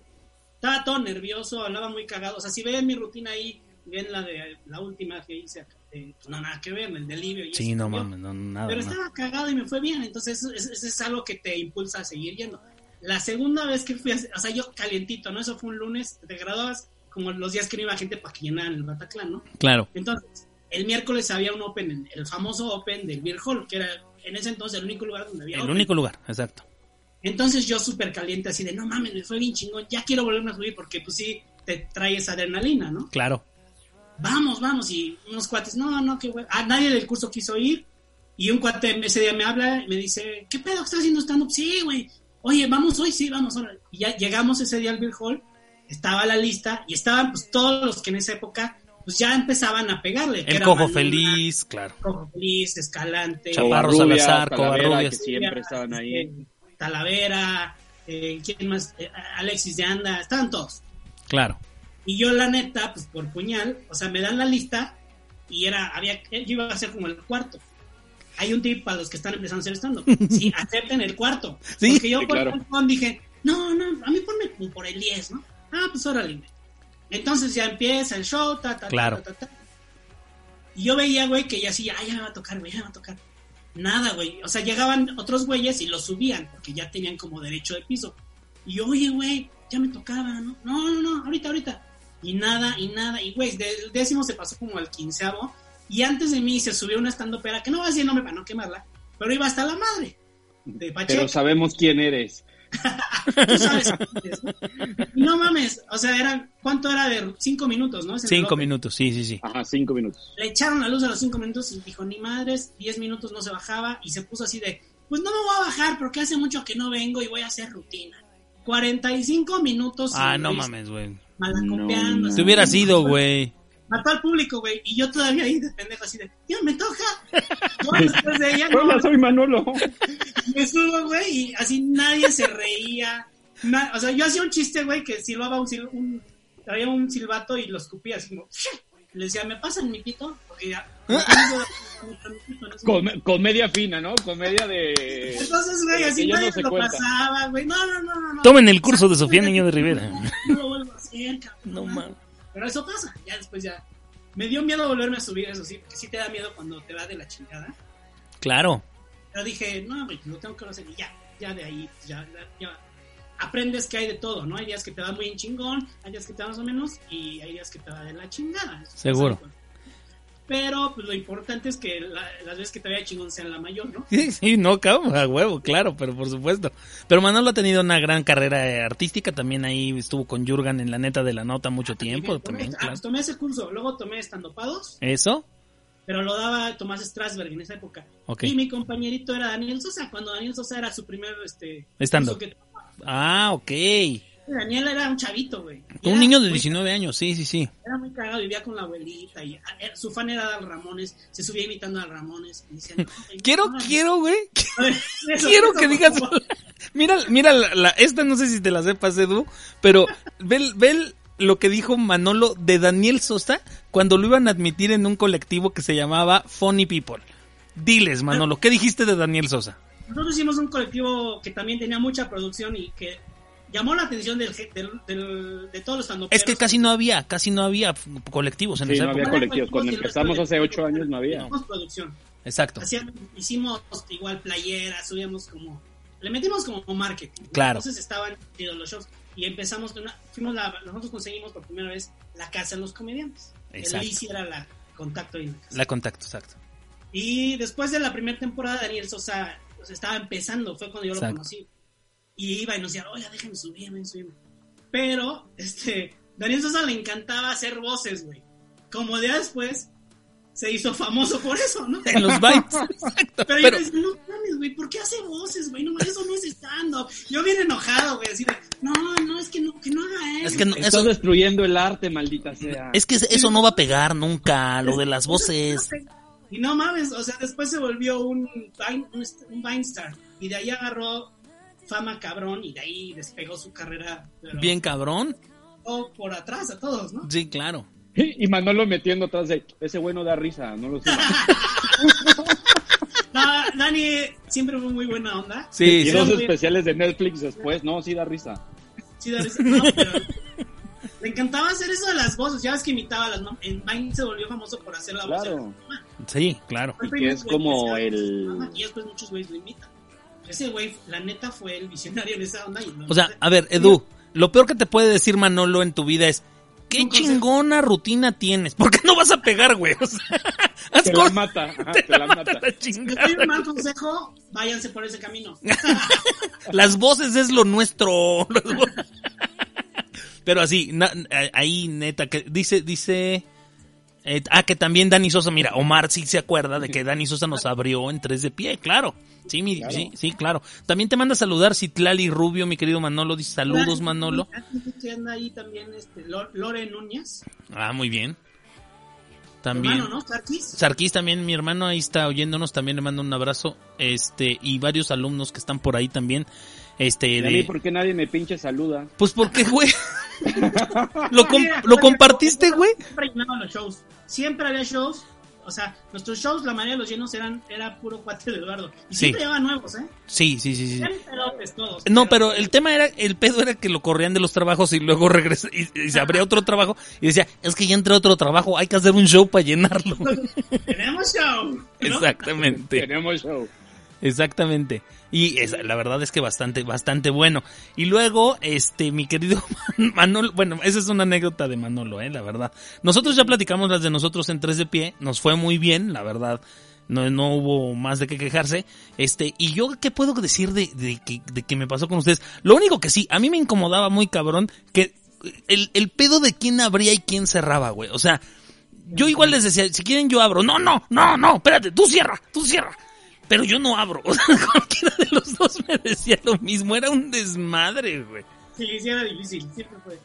Estaba todo nervioso, hablaba muy cagado. O sea, si ven mi rutina ahí, ven la de la última que hice, eh, pues no, nada que ver, el delirio. Y
Sí,
eso,
no mames, no, nada,
Pero
no.
estaba cagado y me fue bien, entonces eso, es algo que te impulsa a seguir yendo. La segunda vez que fui, a, o sea, yo calientito, ¿no? Eso fue un lunes, te graduabas como los días que no iba gente para que llenaran el Bataclan, ¿no?
Claro,
Entonces, el miércoles había un Open, en- el famoso Open del Beer Hall, que era en ese entonces el único lugar donde había
el
Open.
único lugar, exacto.
Entonces yo súper caliente, así de, no mames, me fue bien chingón, ya quiero volverme a subir porque pues sí, te trae esa adrenalina, ¿no?
Claro.
Vamos, vamos, y unos cuates, no, no, qué güey. A nadie del curso quiso ir, y un cuate ese día me habla y me dice, ¿qué pedo? ¿Qué estás haciendo stand-up? Sí, güey. Oye, vamos hoy, sí, vamos. ahora. Y ya llegamos ese día al Beer Hall, estaba la lista, y estaban pues todos los que en esa época, pues ya empezaban a pegarle. que
El cojo feliz, claro.
Cojo Feliz, Escalante,
Chaparro Salazar,
Talavera,
Covarrubias.
que siempre estaban ahí.
Talavera, eh, ¿quién más? Eh, Alexis de Anda, estaban todos.
Claro.
Y yo, la neta, pues por puñal, o sea, me dan la lista y era, había, yo iba a ser como el cuarto. Hay un tip para los que están empezando a hacer estando. Sí, acepten el cuarto.
Sí,
Porque yo
sí,
por
claro.
dije, no, no, a mí ponme como por el 10, ¿no? Ah, pues órale. Entonces ya empieza el show, ta, ta, ta,
Claro.
ta, ta, ta. Y yo veía, güey, que ya así, ah, ya me va a tocar, güey, ya me va a tocar. Nada, güey. O sea, llegaban otros güeyes y los subían, porque ya tenían como derecho de piso. Y yo, oye, güey, ya me tocaba, ¿no? No, no, no, ahorita, ahorita. Y nada, y nada. Y, güey, del décimo se pasó como al quinceavo. Y antes de mí se subió una estandopera, que no voy a decir el nombre para no quemarla, pero iba hasta la madre. De Pacheco.
Pero sabemos quién eres.
Tú sabes quién ¿no? Y no mames, o sea, era, ¿cuánto era de cinco minutos, no? Ese
Cinco minutos, sí, sí, sí.
Ajá, cinco minutos.
Le echaron la luz a los cinco minutos y dijo, ni madres, diez minutos no se bajaba y se puso así de, pues no me voy a bajar porque hace mucho que no vengo y voy a hacer rutina. 45 minutos.
Ah, no mames, güey.
Malacopeando.
No.
Te hubiera sido, güey.
Mató al público, güey. Y yo todavía ahí de pendejo así de, ya me toca. Yo después de ella, no,
Hola, soy Manolo.
me subo, güey, y así nadie se reía. Na- o sea, yo hacía un chiste, güey, que silbaba un, sil- un traía un silbato y lo escupía así como, le decía, ¿me pasan mi pito? Porque ya.
Com- comedia fina, ¿no? Comedia de.
Entonces, güey, así nadie
no se
lo
cuenta.
pasaba, güey. No, no, no, no.
Tomen el curso de Sofía Niño de Rivera.
No lo vuelvo a hacer, cabrón.
No mames.
Pero eso pasa, ya después ya. Me dio miedo volverme a subir, eso sí, porque sí te da miedo cuando te va de la chingada.
Claro.
Pero dije, no, güey, lo tengo que hacer y ya, ya de ahí, pues, ya, ya, ya. Aprendes que hay de todo, ¿no? Hay días que te va muy en chingón, hay días que te va más o menos y hay días que te va de la chingada. Eso
Seguro.
pasa. Pero pues lo importante es que la- las veces que te vaya chingón sean la mayor, ¿no?
Sí, sí, no, cabrón, a huevo, claro, pero por supuesto. Pero Manolo ha tenido una gran carrera eh, artística, también ahí estuvo con Jurgen en la neta de la nota mucho tiempo,
Y tomé,
también,
ah,
claro.
pues tomé ese curso, luego tomé estandopados,
¿Eso?
pero lo daba Tomás Strasberg en esa época.
Ok.
Y mi compañerito era Daniel Sosa, cuando Daniel Sosa era su primer este
Stand-up.
curso que-
Ah, ok.
Daniel era un chavito, güey.
Un niño de
muy-
19 años, sí, sí, sí.
Era muy cagado, vivía con la abuelita y era- su fan era Dal Ramones, se subía imitando a Ramones y decía, no, güey,
Quiero,
no,
quiero, güey. Quiero que digas. Mira, mira, la, la- esta no sé si te la sepas, Edu, pero ve, ve lo que dijo Manolo de Daniel Sosa cuando lo iban a admitir en un colectivo que se llamaba Funny People. Diles, Manolo, ¿qué dijiste de Daniel Sosa?
Nosotros hicimos un colectivo que también tenía mucha producción y que llamó la atención del, ge- del, del- de todos los stand
Es que casi no había, casi no había colectivos en
Sí,
esa
no había colectivos. Cuando empezamos hace ocho años no había.
Hicimos producción.
Exacto.
Hacíamos- hicimos igual playeras, subíamos como... Le metimos como marketing. ¿no?
Claro.
Entonces estaban los shows. Y empezamos, fuimos la, nosotros conseguimos por primera vez la casa de los comediantes.
Exacto.
El Lizzy era la contacto en la casa.
La contacto, exacto.
Y después de la primera temporada, Daniel Sosa pues, estaba empezando, fue cuando yo
Exacto.
lo conocí. Y iba y nos decía, oiga, déjenme subirme, subirme. Pero, este, Daniel Sosa le encantaba hacer voces, güey. Como ya después se hizo famoso por eso, ¿no?
En los bytes. Exacto.
Pero,
Pero,
yo decía, no mames, güey, ¿por qué hace voces, güey? No, eso no es stand-up. Yo bien enojado, güey, así de, no, no, es que no, que no haga eso.
es que no,
Estás
eso,
destruyendo el arte, maldita sea.
es que eso no va a pegar nunca, lo de las voces.
Y no mames, o sea, después se volvió un, un, un Vine Star. Y de ahí agarró fama cabrón y de ahí despegó su carrera. pero
Bien cabrón.
todo por atrás a todos, ¿no?
Sí, claro.
Y Manolo metiendo atrás de ese güey no da risa, no lo sé.
No, Dani siempre fue muy buena onda.
Sí,
y
sí.
dos
muy-
especiales de Netflix después, no, sí da risa.
Sí, da risa. No, pero le encantaba hacer eso de las voces. Ya ves que imitaba a las mamás. En Vine se volvió famoso por hacer la voz. de
Claro.
la mamá.
Sí, claro.
Y que es como el-
Y después muchos güeyes lo imitan. Ese güey, la neta, fue el visionario en esa onda. y no-
O sea, a ver, Edu, lo peor que te puede decir Manolo en tu vida es, ¿qué
consejo.
chingona rutina tienes? ¿Por qué no vas a pegar, güey? O sea,
Te la mata, ajá, te la mata.
la
Si
chingada.
doy un mal consejo, váyanse por ese camino.
Las voces es lo nuestro. Pero así, na- ahí neta, que dice, dice... eh, ah, que también Dani Sosa, mira, Omar sí se acuerda de que Dani Sosa nos abrió en tres de pie, claro. Sí, mi-
Claro.
sí, sí, claro. También te manda a saludar Citlali Rubio, mi querido Manolo, dice saludos Manolo.
Ahí también este, Lo- Lore Núñez.
Ah, muy bien. También.
Hermano, ¿no? Sarkis.
Sarkis también, mi hermano ahí está oyéndonos, también le mando un abrazo, este, y varios alumnos que están por ahí también, este,
¿Y a
de-
mí por qué nadie me pinche saluda?
pues porque, güey, lo, com- lo compartiste, güey,
Siempre llenaban los shows. Siempre había shows. O sea, nuestros shows, la mayoría de los llenos eran era puro cuate de Eduardo. Y
Sí.
siempre llevaban nuevos, ¿eh?
sí, sí, sí, sí.
Eran pedotes todos.
No, pero el tema era, el pedo era que lo corrían de los trabajos y luego regresa y, y se abría otro trabajo y decía, es que ya entré a otro trabajo, hay que hacer un show para llenarlo.
Tenemos show. ¿no?
Exactamente.
Tenemos show.
Exactamente. Y esa, la verdad es que bastante, bastante bueno. Y luego, este, mi querido Manolo, bueno, esa es una anécdota de Manolo, eh, la verdad. Nosotros ya platicamos las de nosotros en tres de pie, nos fue muy bien, la verdad. No, no hubo más de qué quejarse. Este, y yo, ¿qué puedo decir de, de, de que me pasó con ustedes? Lo único que sí, a mí me incomodaba muy cabrón que el, el pedo de quién abría y quién cerraba, güey. O sea, yo igual les decía, si quieren yo abro. No, no, no, no, espérate, tú cierra, tú cierra. Pero yo no abro. O sea, cualquiera de los dos me decía lo mismo. Era un desmadre, güey.
Sí, sí, era difícil. Siempre fue.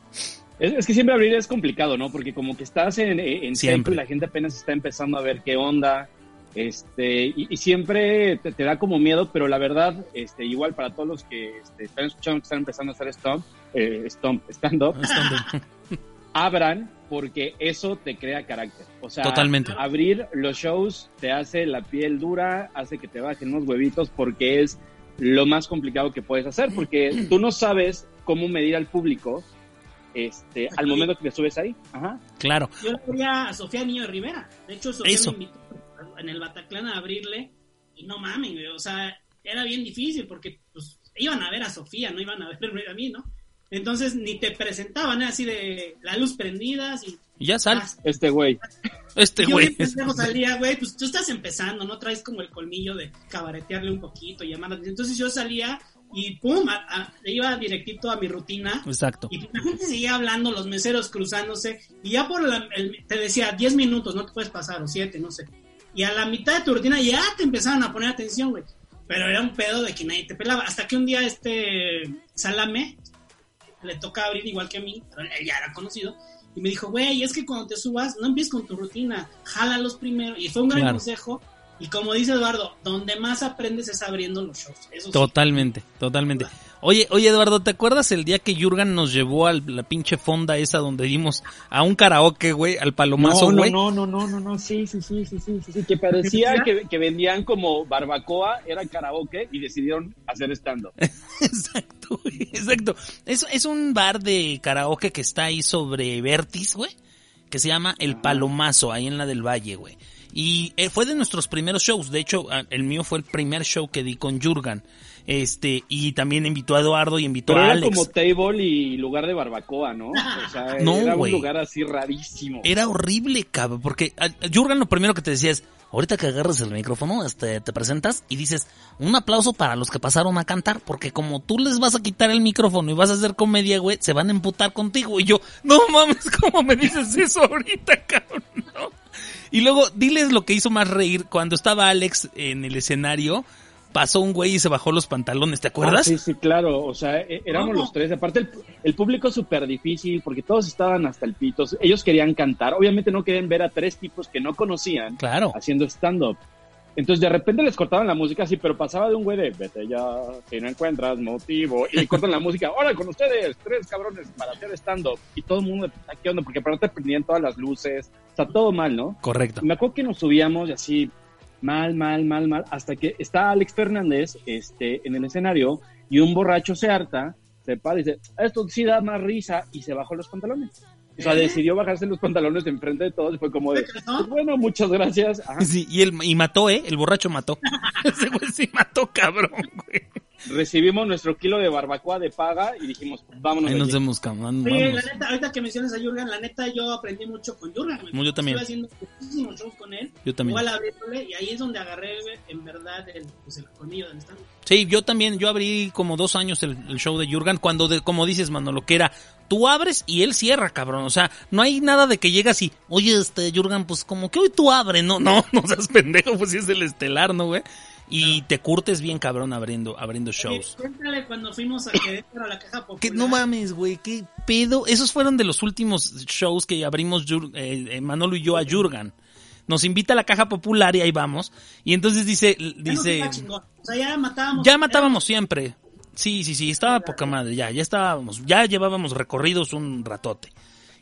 Es, es que siempre abrir es complicado, ¿no? Porque como que estás en, en
Siempre.
y la gente apenas está empezando a ver qué onda. Este, y, y siempre te, te da como miedo, pero la verdad, este, igual para todos los que este, están escuchando que están empezando a hacer stomp, eh, stomp, stand-up, abran porque eso te crea carácter. O sea,
Totalmente.
abrir los shows te hace la piel dura, hace que te bajen unos huevitos porque es lo más complicado que puedes hacer, porque tú no sabes cómo medir al público este, al momento que te subes ahí. Ajá.
Claro.
Yo le quería a Sofía Niño de Rivera. De hecho, Sofía
Eso.
me invitó en el Bataclan a abrirle. Y no mames. O sea, era bien difícil porque pues, iban a ver a Sofía, no iban a verme a mí, ¿no? Entonces ni te presentaban, ¿eh? así de la luz prendida. Y,
Y ya sal.
Este güey.
Este
yo
güey.
pendejo salía, güey, pues tú estás empezando, ¿no? Traes como el colmillo de cabaretearle un poquito, llamar. Entonces yo salía y pum, a- a- iba directito a mi rutina.
Exacto.
Y la gente seguía hablando, los meseros cruzándose, y ya por la, el- te decía 10 minutos, no te puedes pasar, o 7, no sé. Y a la mitad de tu rutina ya te empezaron a poner atención, güey. Pero era un pedo de que nadie te pelaba. Hasta que un día este Salame le toca abrir igual que a mí, pero él ya era conocido. Y me dijo, güey, es que cuando te subas, no empieces con tu rutina, jálalos primero. Y fue un gran
Claro.
consejo. Y como dice Eduardo, donde más aprendes es abriendo los shows. Eso sí.
Totalmente, totalmente. Oye, oye Eduardo, ¿te acuerdas el día que Jurgen nos llevó a la pinche fonda esa donde dimos a un karaoke, güey, al palomazo,
no,
güey?
no, no, no, no, no, sí, sí, sí, sí, sí, sí, sí, que parecía que, que vendían como barbacoa, era karaoke y decidieron hacer stand-up.
Exacto, güey, exacto. Es, es un bar de karaoke que está ahí sobre Vertis, güey, que se llama El Palomazo, ahí en la del Valle, güey. Y eh, fue de nuestros primeros shows, de hecho, ah, el mío fue el primer show que di con Jurgen. Este, y también invitó a Eduardo y invitó
Pero
a
era
Alex.
como table y lugar de barbacoa, ¿no? O sea,
No,
era un lugar así rarísimo.
Era horrible, cabrón, porque a- a Jurgen lo primero que te decía es, ahorita que agarres el micrófono, este, te presentas y dices, un aplauso para los que pasaron a cantar, porque como tú les vas a quitar el micrófono y vas a hacer comedia, güey, se van a emputar contigo. Y yo, no mames, ¿cómo me dices eso ahorita, cabrón? No. Y luego, diles lo que hizo más reír, cuando estaba Alex en el escenario, pasó un güey y se bajó los pantalones, ¿te acuerdas?
Ah, sí, sí, claro. O sea, e- éramos
¿Cómo?
los tres. Aparte, el, el público súper difícil porque todos estaban hasta el pito. Ellos querían cantar. Obviamente no querían ver a tres tipos que no conocían
Claro.
haciendo stand-up. Entonces de repente les cortaban la música así, pero pasaba de un güey de vete ya, si no encuentras motivo, y le cortan la música, ahora con ustedes, tres cabrones para hacer stand-up, y todo el mundo, "Ah, ¿qué onda? Porque aparte prendían todas las luces, o sea, todo mal, ¿no?
Correcto.
Y me acuerdo que nos subíamos y así, mal, mal, mal, mal, hasta que está Alex Fernández este, en el escenario, y un borracho se harta, se para y dice, esto sí da más risa, y se bajó los pantalones. O sea,
¿Eh?
decidió bajarse los pantalones de enfrente de todos y fue como de. "Pues bueno, muchas gracias. Ajá.
Sí, y, él, y mató, ¿eh? El borracho mató. Ese güey sí mató, cabrón, güey.
Recibimos nuestro kilo de barbacoa de paga y dijimos, vámonos.
Ahí nos vemos, cabrón.
Oye,
vamos.
la neta, ahorita que mencionas a Jurgen, la neta yo aprendí mucho con Jurgen.
Yo también.
Estuve haciendo muchísimos shows con él.
Yo también.
Igual abriéndole, y ahí es donde agarré en verdad el, pues, el colmillo del stand.
Sí, yo también, yo abrí como dos años el, el show de Jurgen cuando, de, como dices, mano, lo que era, tú abres y él cierra, cabrón. O sea, no hay nada de que llegas y, oye, este, Jurgen, pues como que hoy tú abres, no, no, no seas pendejo, pues si es el estelar, ¿no, güey? Y te curtes bien, cabrón, abriendo, abriendo shows.
Cuéntale cuando fuimos a Querétaro a la caja popular.
Que no mames, güey, qué pedo. Esos fueron de los últimos shows que abrimos eh, eh, Manolo y yo a Jurgen. nos invita a la caja popular y ahí vamos. Y entonces dice,
Ya
dice,
chingón. O sea, ya matábamos.
ya matábamos siempre. Sí, sí, sí, estaba poca madre, ya, ya estábamos, ya llevábamos recorridos un ratote.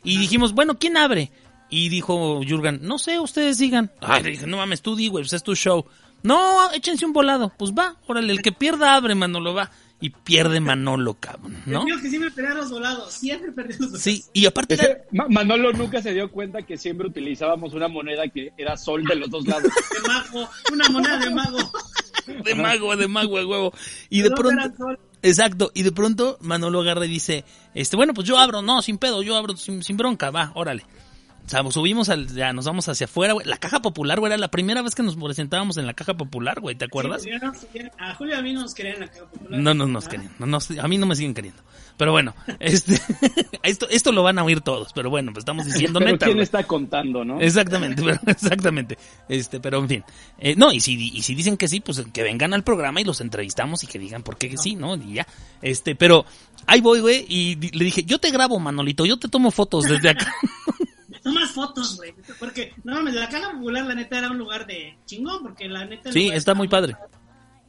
Y dijimos, bueno, ¿quién abre? Y dijo Jurgen, no sé, ustedes digan. Ay, le dije, no mames, tú di, güey, pues es tu show. No, échense un volado. Pues va, órale, el que pierda abre, Manolo, va. Y pierde Manolo, cabrón, ¿no?
Yo que siempre perdía los volados. Siempre perdía los volados.
Sí, y aparte era-
Ese- Ma- Manolo nunca se dio cuenta que siempre utilizábamos una moneda que era sol de los dos lados.
De mago. Una moneda de mago.
de mago, de mago, de huevo. Y de pronto,
era sol.
exacto, y de pronto Manolo agarra y dice, este, bueno, pues yo abro, no, sin pedo, yo abro sin, sin bronca, va, órale. O sea, subimos al, ya nos vamos hacia afuera, güey. La caja popular, güey, era la primera vez que nos presentábamos en la caja popular, güey, ¿te acuerdas?
Sí, ya nos querían- a Julio y a mí nos querían en la caja popular.
No, no nos querían, no nos- a mí no me siguen queriendo. Pero bueno, este, esto, esto lo van a oír todos, pero bueno, pues estamos diciendo
Pero
neta.
¿quién está contando, no?
Exactamente, pero- exactamente. Este, pero en fin. Eh, no, y si, y si dicen que sí, pues que vengan al programa y los entrevistamos y que digan por qué que sí, ¿no? Y ya. Este, pero ahí voy, güey, y le dije, yo te grabo, Manolito, yo te tomo fotos desde acá.
Tomas fotos, güey. Porque, no mames, la caja popular, la neta, era un lugar de chingón. Porque la neta.
Sí, está muy padre.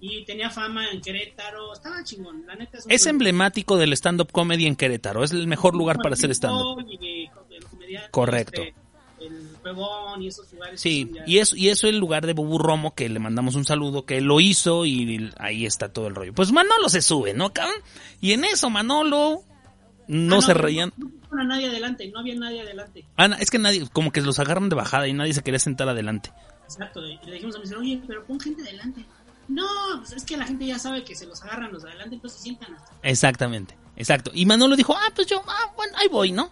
Y tenía fama en Querétaro. Estaba chingón. La neta
Es emblemático del stand-up comedy en Querétaro. Es el mejor lugar para hacer stand-up.
Comediante,
Correcto.
este, el Huevón y esos lugares.
Sí,
ya-
y eso, y eso el lugar de Bubu Romo, que le mandamos un saludo, que él lo hizo y ahí está todo el rollo. Pues Manolo se sube, ¿no, cabrón? Y en eso Manolo no,
Ah,
se reían.
No, no pusieron a nadie adelante. No había nadie adelante.
Ah, no, es que nadie, como que los agarran de bajada y nadie se quería sentar adelante.
Exacto. Y le dijimos a mi señor, oye, pero pon gente adelante. No, pues es que la gente ya sabe que se los agarran los de adelante, entonces se sientan hasta.
Exactamente, exacto. Y Manolo dijo, ah, pues yo, ah, bueno, ahí voy, ¿no?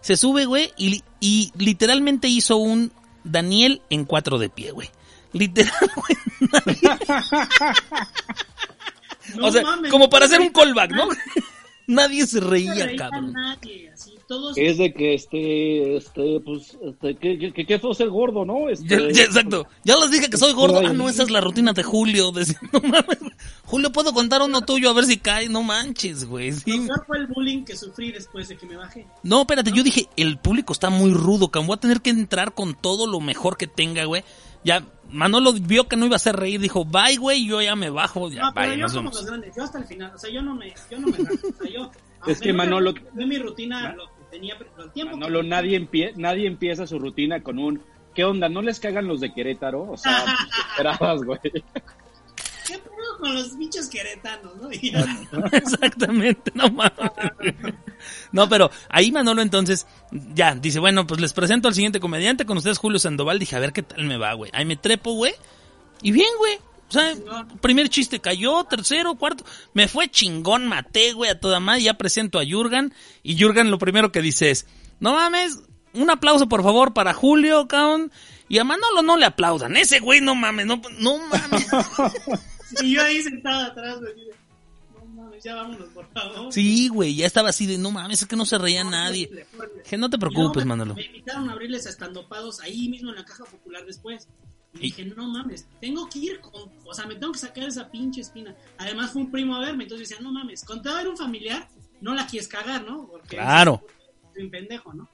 Se sube, güey, y, y literalmente hizo un Daniel en cuatro de pie, güey. Literal, güey.
No
o sea,
mames,
como para hacer un callback, ¿no?
nadie,
se
No
reía,
reía
cabrón.
nadie, así, todos.
Es de que este, este, pues, este, que, que, que, que fue ser gordo, ¿no? Este,
Ya, ya, exacto. Ya les dije que soy gordo.
Ay.
Ah, no, esa es la rutina de Julio. Decía, no mames. Julio, ¿puedo contar uno tuyo a ver si cae? No manches, güey. sí.
Peor fue el bullying que sufrí después de que me bajé.
No, espérate, yo dije, el público está muy rudo, cabrón. Voy a tener que entrar con todo lo mejor que tenga, güey. Ya, Manolo vio que no iba a hacer reír, dijo, bye, güey, yo ya me bajo. Ya,
no, pero
bye,
yo
vemos.
los grandes, yo hasta el final, o sea, yo no me, yo no me o sea, yo.
Es que Manolo-
no Fue mi rutina, lo tenía, pero el tiempo.
Manolo,
que-
nadie, empie- nadie empieza su rutina con un, ¿qué onda? ¿No les cagan los de Querétaro? O sea, ¿qué esperabas, güey.
¿Qué pedo con los bichos queretanos, no?
Exactamente, no mames. No, pero ahí Manolo entonces ya dice, bueno, pues les presento al siguiente comediante con ustedes, Julio Sandoval. Dije, a ver qué tal me va, güey. Ahí me trepo, güey. Y bien, güey. O sea, primer chiste cayó, tercero, cuarto. Me fue chingón, maté, güey, a toda madre. Ya presento a Jurgen. Y Jurgen lo primero que dice es, no mames, un aplauso por favor para Julio, cabrón. Y a Manolo no le aplaudan. Ese güey, no mames, no, no mames.
y yo ahí sentado atrás, güey. No mames, ya vámonos, por favor.
Sí, güey, ya estaba así de, no mames, es que no se reía nadie. Que no te preocupes,
me-
Manolo.
Me invitaron a abrirles a estandopados ahí mismo en la caja popular después. Y dije, no mames, tengo que ir con. O sea, me tengo que sacar esa pinche espina. Además, fue un primo a verme, entonces decía, no mames, con te va a ver un familiar, no la quieres cagar, ¿no? Porque
Claro.
soy un pendejo, ¿no?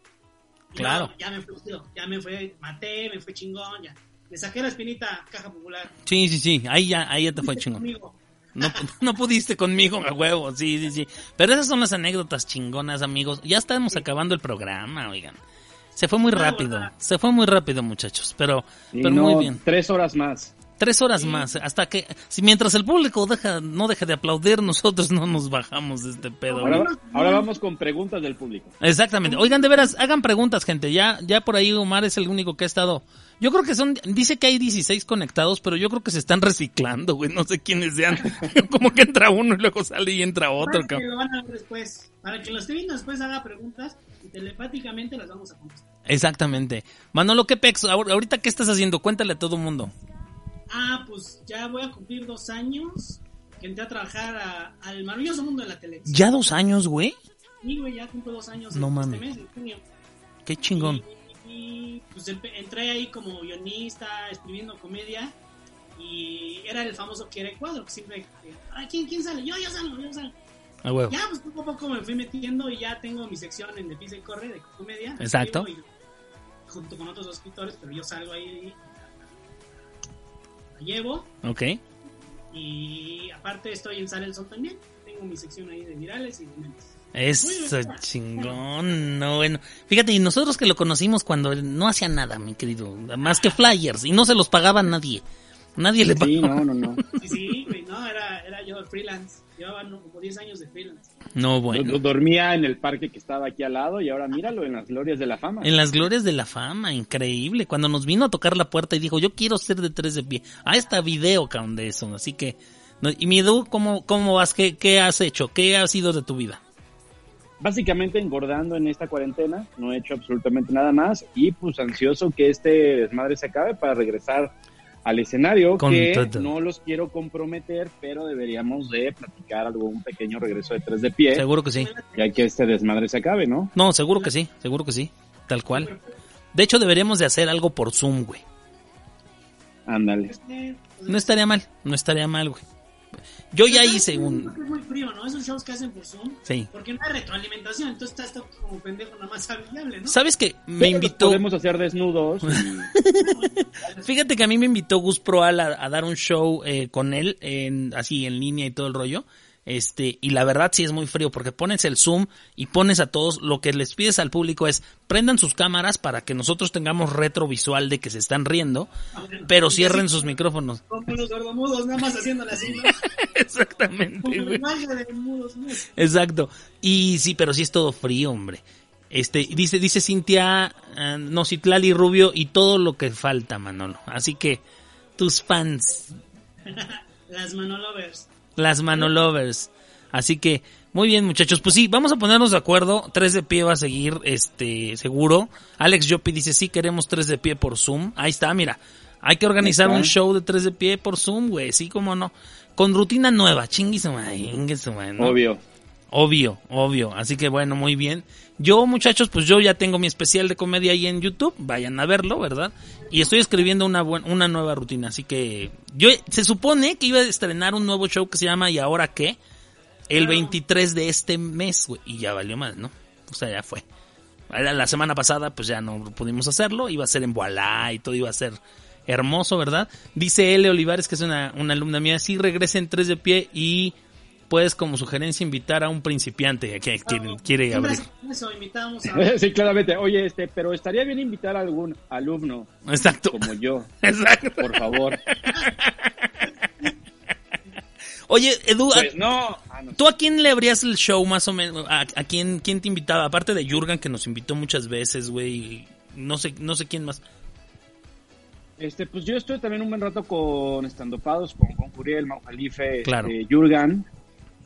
Y
Claro.
no, ya me fue, ya me fue, maté, me fue chingón, ya. Le saqué la espinita caja popular.
Sí, sí, sí, ahí ya, ahí ya te fue chingón.
Conmigo.
No, no pudiste conmigo, a huevo, sí, sí, sí. Pero esas son las anécdotas chingonas, amigos. Ya estamos acabando el programa, oigan. Se fue muy rápido, se fue muy rápido, muchachos, pero, pero
no,
muy bien.
Tres horas más.
Tres horas más, hasta que, si mientras el público deja, no deja de aplaudir, nosotros no nos bajamos de este pedo.
Ahora, ahora vamos con preguntas del público.
Exactamente. Oigan, de veras, hagan preguntas, gente. Ya, ya por ahí Omar es el único que ha estado. Yo creo que son, dice que hay 16 conectados, pero yo creo que se están reciclando, güey. No sé quiénes sean. Como que entra uno y luego sale y entra otro,
Para que
cabrón.
lo van a ver después. Para que lo esté viendo después haga preguntas y telepáticamente las vamos a contestar.
Exactamente. Manolo, ¿qué pex? Ahor- Ahorita, ¿qué estás haciendo? Cuéntale a todo mundo.
Ah, pues ya voy a cumplir dos años que entré a trabajar a- al maravilloso mundo de la televisión.
¿Ya dos años, güey?
Sí, güey, ya cumplo dos años
No
en
mames.
este mes, en junio.
Qué chingón.
Y, y, pues entré ahí como guionista, escribiendo comedia. Y era el famoso quiere cuadro, que siempre... eh, Ay, ¿quién, ¿Quién sale? Yo, yo salgo, yo salgo.
A huevo.
Ya, pues poco a poco me fui metiendo y ya tengo mi sección en De Pisa y Corre de comedia.
Exacto.
Y junto con otros escritores, pero yo salgo ahí, llevo.
Ok.
Y aparte estoy en Salelson también. Tengo mi sección ahí de virales y de memes.
Eso chingón, no bueno. Fíjate, y nosotros que lo conocimos cuando no hacía nada, mi querido, más que flyers, y no se los pagaba nadie. Nadie le
Sí,
pagaba.
no, no, no.
Sí, sí, güey, no, era, era yo freelance. Llevaba como 10 años de freelance.
No, bueno.
Dormía en el parque que estaba aquí al lado y ahora míralo en las glorias de la fama.
En las glorias de la fama, increíble. Cuando nos vino a tocar la puerta y dijo, yo quiero ser de tres de pie. Ah, está video, cabrón, de eso. Así que, no- y mi Edu, ¿cómo, cómo vas? ¿Qué, ¿Qué has hecho? ¿Qué ha sido de tu vida?
Básicamente engordando en esta cuarentena, no he hecho absolutamente nada más y pues ansioso que este desmadre se acabe para regresar al escenario
Con
que
todo.
no los quiero comprometer, pero deberíamos de platicar algo, un pequeño regreso de tres de pie,
Seguro que sí.
ya que este desmadre se acabe, ¿no?
No, seguro que sí, seguro que sí. Tal cual. De hecho, deberíamos de hacer algo por Zoom, güey.
Ándale.
No estaría mal, no estaría mal, güey. Yo ya hice un...
Es muy frío, ¿no? Esos shows que hacen por Zoom.
Sí.
Porque no hay retroalimentación, entonces está, está como pendejo nada más viable, ¿no?
¿Sabes que me
Pero
invitó?
Podemos hacer desnudos. y-
Fíjate que a mí me invitó Gus Proal a, a dar un show eh, con él, en, así en línea y todo el rollo. Este, y la verdad sí es muy frío porque pones el zoom y pones a todos, lo que les pides al público es prendan sus cámaras para que nosotros tengamos retrovisual de que se están riendo, pero cierren sus micrófonos.
Como los gordomudos, nada más haciéndole así, ¿no?
Exactamente,
Como de mudos.
Exacto. Y sí, pero sí es todo frío, hombre. Este, dice, dice Cintia, ah, no, Citlali Rubio y todo lo que falta, Manolo. Así que, tus fans,
Las Manolovers.
Las Manolovers. Así que, muy bien, muchachos. Pues sí, vamos a ponernos de acuerdo. Tres de pie va a seguir, este, seguro. Alex Jopi dice, sí, queremos tres de pie por Zoom. Ahí está, mira. Hay que organizar un show de tres de pie por Zoom, güey. Sí, como no. Con rutina nueva. ¿no?
Obvio.
Obvio, obvio. Así que bueno, muy bien. Yo, muchachos, pues yo ya tengo mi especial de comedia ahí en YouTube. Vayan a verlo, ¿verdad? Y estoy escribiendo una, una nueva rutina. Así que yo se supone que iba a estrenar un nuevo show que se llama ¿Y ahora qué? El 23 de este mes, güey. Y ya valió mal, ¿no? O sea, ya fue. La semana pasada, pues ya no pudimos hacerlo. Iba a ser en Voilá y todo iba a ser hermoso, ¿verdad? Dice L. Olivares, que es una, una alumna mía. Sí, regresen tres de pie y puedes como sugerencia invitar a un principiante que, que quiere
Siempre
abrir.
hacemos Eso, invitamos a...
Sí, claramente. Oye, este, pero estaría bien invitar a algún alumno
Exacto.
como yo,
Exacto.
por favor.
Oye, Edu, ¿a-
Pues no. Ah, no.
¿tú a quién le abrías el show más o menos? ¿A, a quién, quién te invitaba? Aparte de Jurgen, que nos invitó muchas veces, güey. No sé, no sé quién más.
Este, pues yo estuve también un buen rato con estandopados, con, con Curiel, Mau Jalife,
Claro.
este, Jurgan.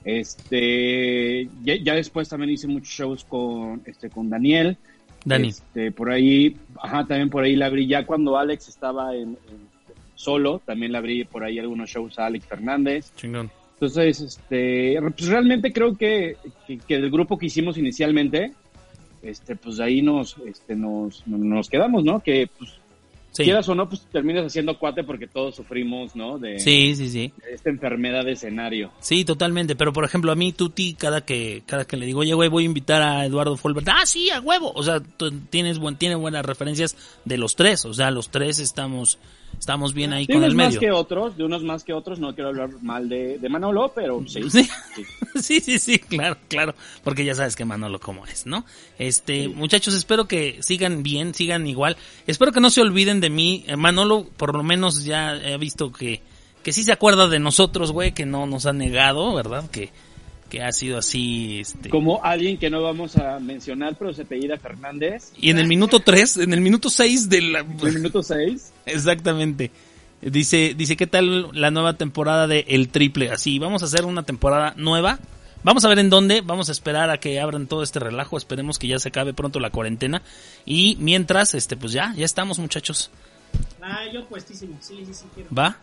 Este, ya, ya después también hice muchos shows con, este, con Daniel.
Dani.
Este, por ahí, ajá, también por ahí la abrí ya cuando Alex estaba en, en- solo, también le abrí por ahí algunos shows a Alex Fernández.
Chingón.
Entonces, este, pues realmente creo que, que, que del grupo que hicimos inicialmente, este, pues ahí nos, este, nos, nos quedamos, ¿no? Que, pues,
Sí.
quieras o no, pues terminas haciendo cuate porque todos sufrimos, ¿no? De,
Sí, sí, sí.
de esta enfermedad de escenario.
Sí, totalmente. Pero por ejemplo, a mí, Tuti, cada que, cada que le digo, oye, güey, voy a invitar a Eduardo Folbert. Ah, sí, a huevo. O sea, tienes buen, tiene buenas referencias de los tres. O sea, los tres estamos, estamos bien ahí
De
con
unos
el
más
medio.
que otros, de unos más que otros, no quiero hablar mal de, de Manolo, pero sí.
Sí.
sí.
Sí, claro, claro, porque ya sabes que Manolo cómo es, ¿no? Este, muchachos, espero que sigan bien, sigan igual. Espero que no se olviden de mí. Eh, Manolo, por lo menos ya he visto que, que sí se acuerda de nosotros, güey, que no nos ha negado, ¿verdad? Que, que ha sido así, este.
Como alguien que no vamos a mencionar, pero se apellida Fernández,
Y en el minuto 3, en el minuto 6 de la...
en el minuto 6.
Exactamente. Dice, dice, ¿qué tal la nueva temporada de El Triple? Así, vamos a hacer una temporada nueva. Vamos a ver en dónde, vamos a esperar a que abran todo este relajo, esperemos que ya se acabe pronto la cuarentena. Y mientras, este, pues ya, ya estamos muchachos.
Ah, yo puestísimo. Sí, sí, sí, quiero.
¿Va?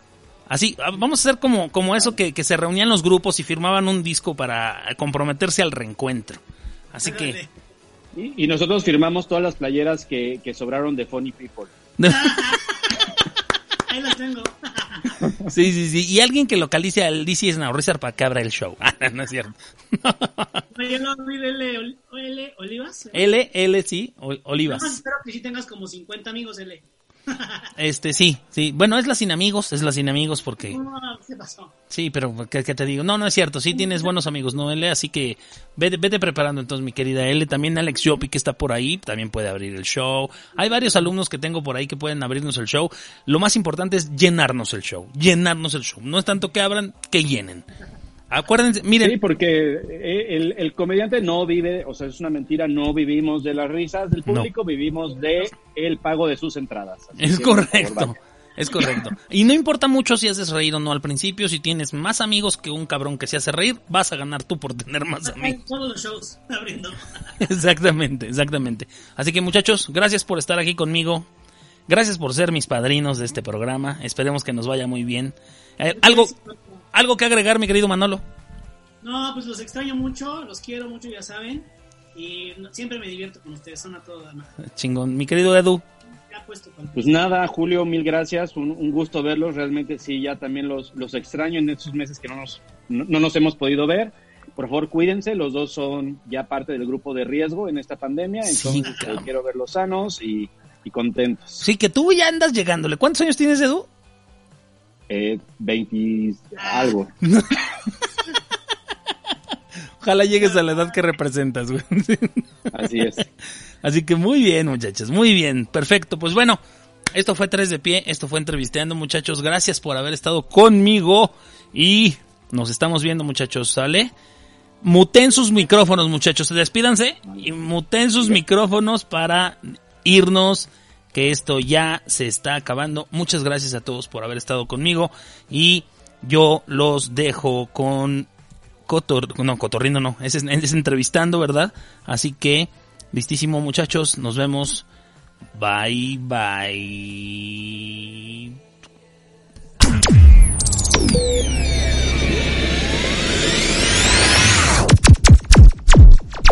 Así, ah, vamos a hacer como, como eso que, que se reunían los grupos y firmaban un disco para comprometerse al reencuentro. Así que...
Y, y nosotros firmamos todas las playeras que, que sobraron de Funny People.
Ahí las tengo.
Sí, sí, sí. Y alguien que localice al DC Snowrizar para que abra el show. Ah, no es cierto.
Oye, no, L, L, Olivas.
L, L, sí, Olivas.
espero que sí tengas como 50 amigos, L.
Este, sí, sí. Bueno, es la sin amigos, es la sin amigos porque...
No, ¿qué pasó?
Sí, pero ¿qué, qué te digo? No, no es cierto. Sí tienes buenos amigos, ¿no, L? Así que vete, vete preparando entonces, mi querida L. También Alex Yopi, que está por ahí, también puede abrir el show. Hay varios alumnos que tengo por ahí que pueden abrirnos el show. Lo más importante es llenarnos el show, llenarnos el show. No es tanto que abran, que llenen. Acuérdense, miren,
Sí, porque eh, el, el comediante no vive, o sea, es una mentira, no vivimos de las risas del
No.
público, vivimos de el pago de sus entradas. Así
Es
que, por favor,
correcto. Es correcto. Y no importa mucho si haces reír o no al principio, si tienes más amigos que un cabrón que se hace reír, vas a ganar tú por tener más amigos.
Todos los shows abriendo.
Exactamente, exactamente. Así que muchachos, gracias por estar aquí conmigo. Gracias por ser mis padrinos de este programa. Esperemos que nos vaya muy bien. Eh, algo, algo que agregar, mi querido Manolo.
No, pues los extraño mucho, los quiero mucho, ya saben. Y siempre me divierto con ustedes, son a demás.
Chingón. Mi querido Edu.
Ya puesto con
Pues nada, Julio, mil gracias, un, un gusto verlos, realmente sí, ya también los, los extraño en estos meses que no nos, no, no nos hemos podido ver. Por favor, cuídense, los dos son ya parte del grupo de riesgo en esta pandemia,
Sí,
entonces
cabrón.
quiero verlos sanos y, y contentos.
Sí, que tú ya andas llegándole. ¿Cuántos años tienes, Edu?
Eh, 20 algo.
Ojalá llegues a la edad que representas, güey.
Así es.
Así que muy bien, muchachos, muy bien, perfecto. Pues bueno, esto fue Tres de Pie, esto fue Entrevisteando, muchachos. Gracias por haber estado conmigo y nos estamos viendo, muchachos, ¿sale? Muten sus micrófonos, muchachos, despídanse y muten sus micrófonos para irnos, que esto ya se está acabando. Muchas gracias a todos por haber estado conmigo y yo los dejo con Cotor, no, Cotorrino no, es, es entrevistando, ¿verdad? Así que, listísimo muchachos, nos vemos. Bye, bye.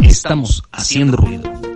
Estamos haciendo ruido.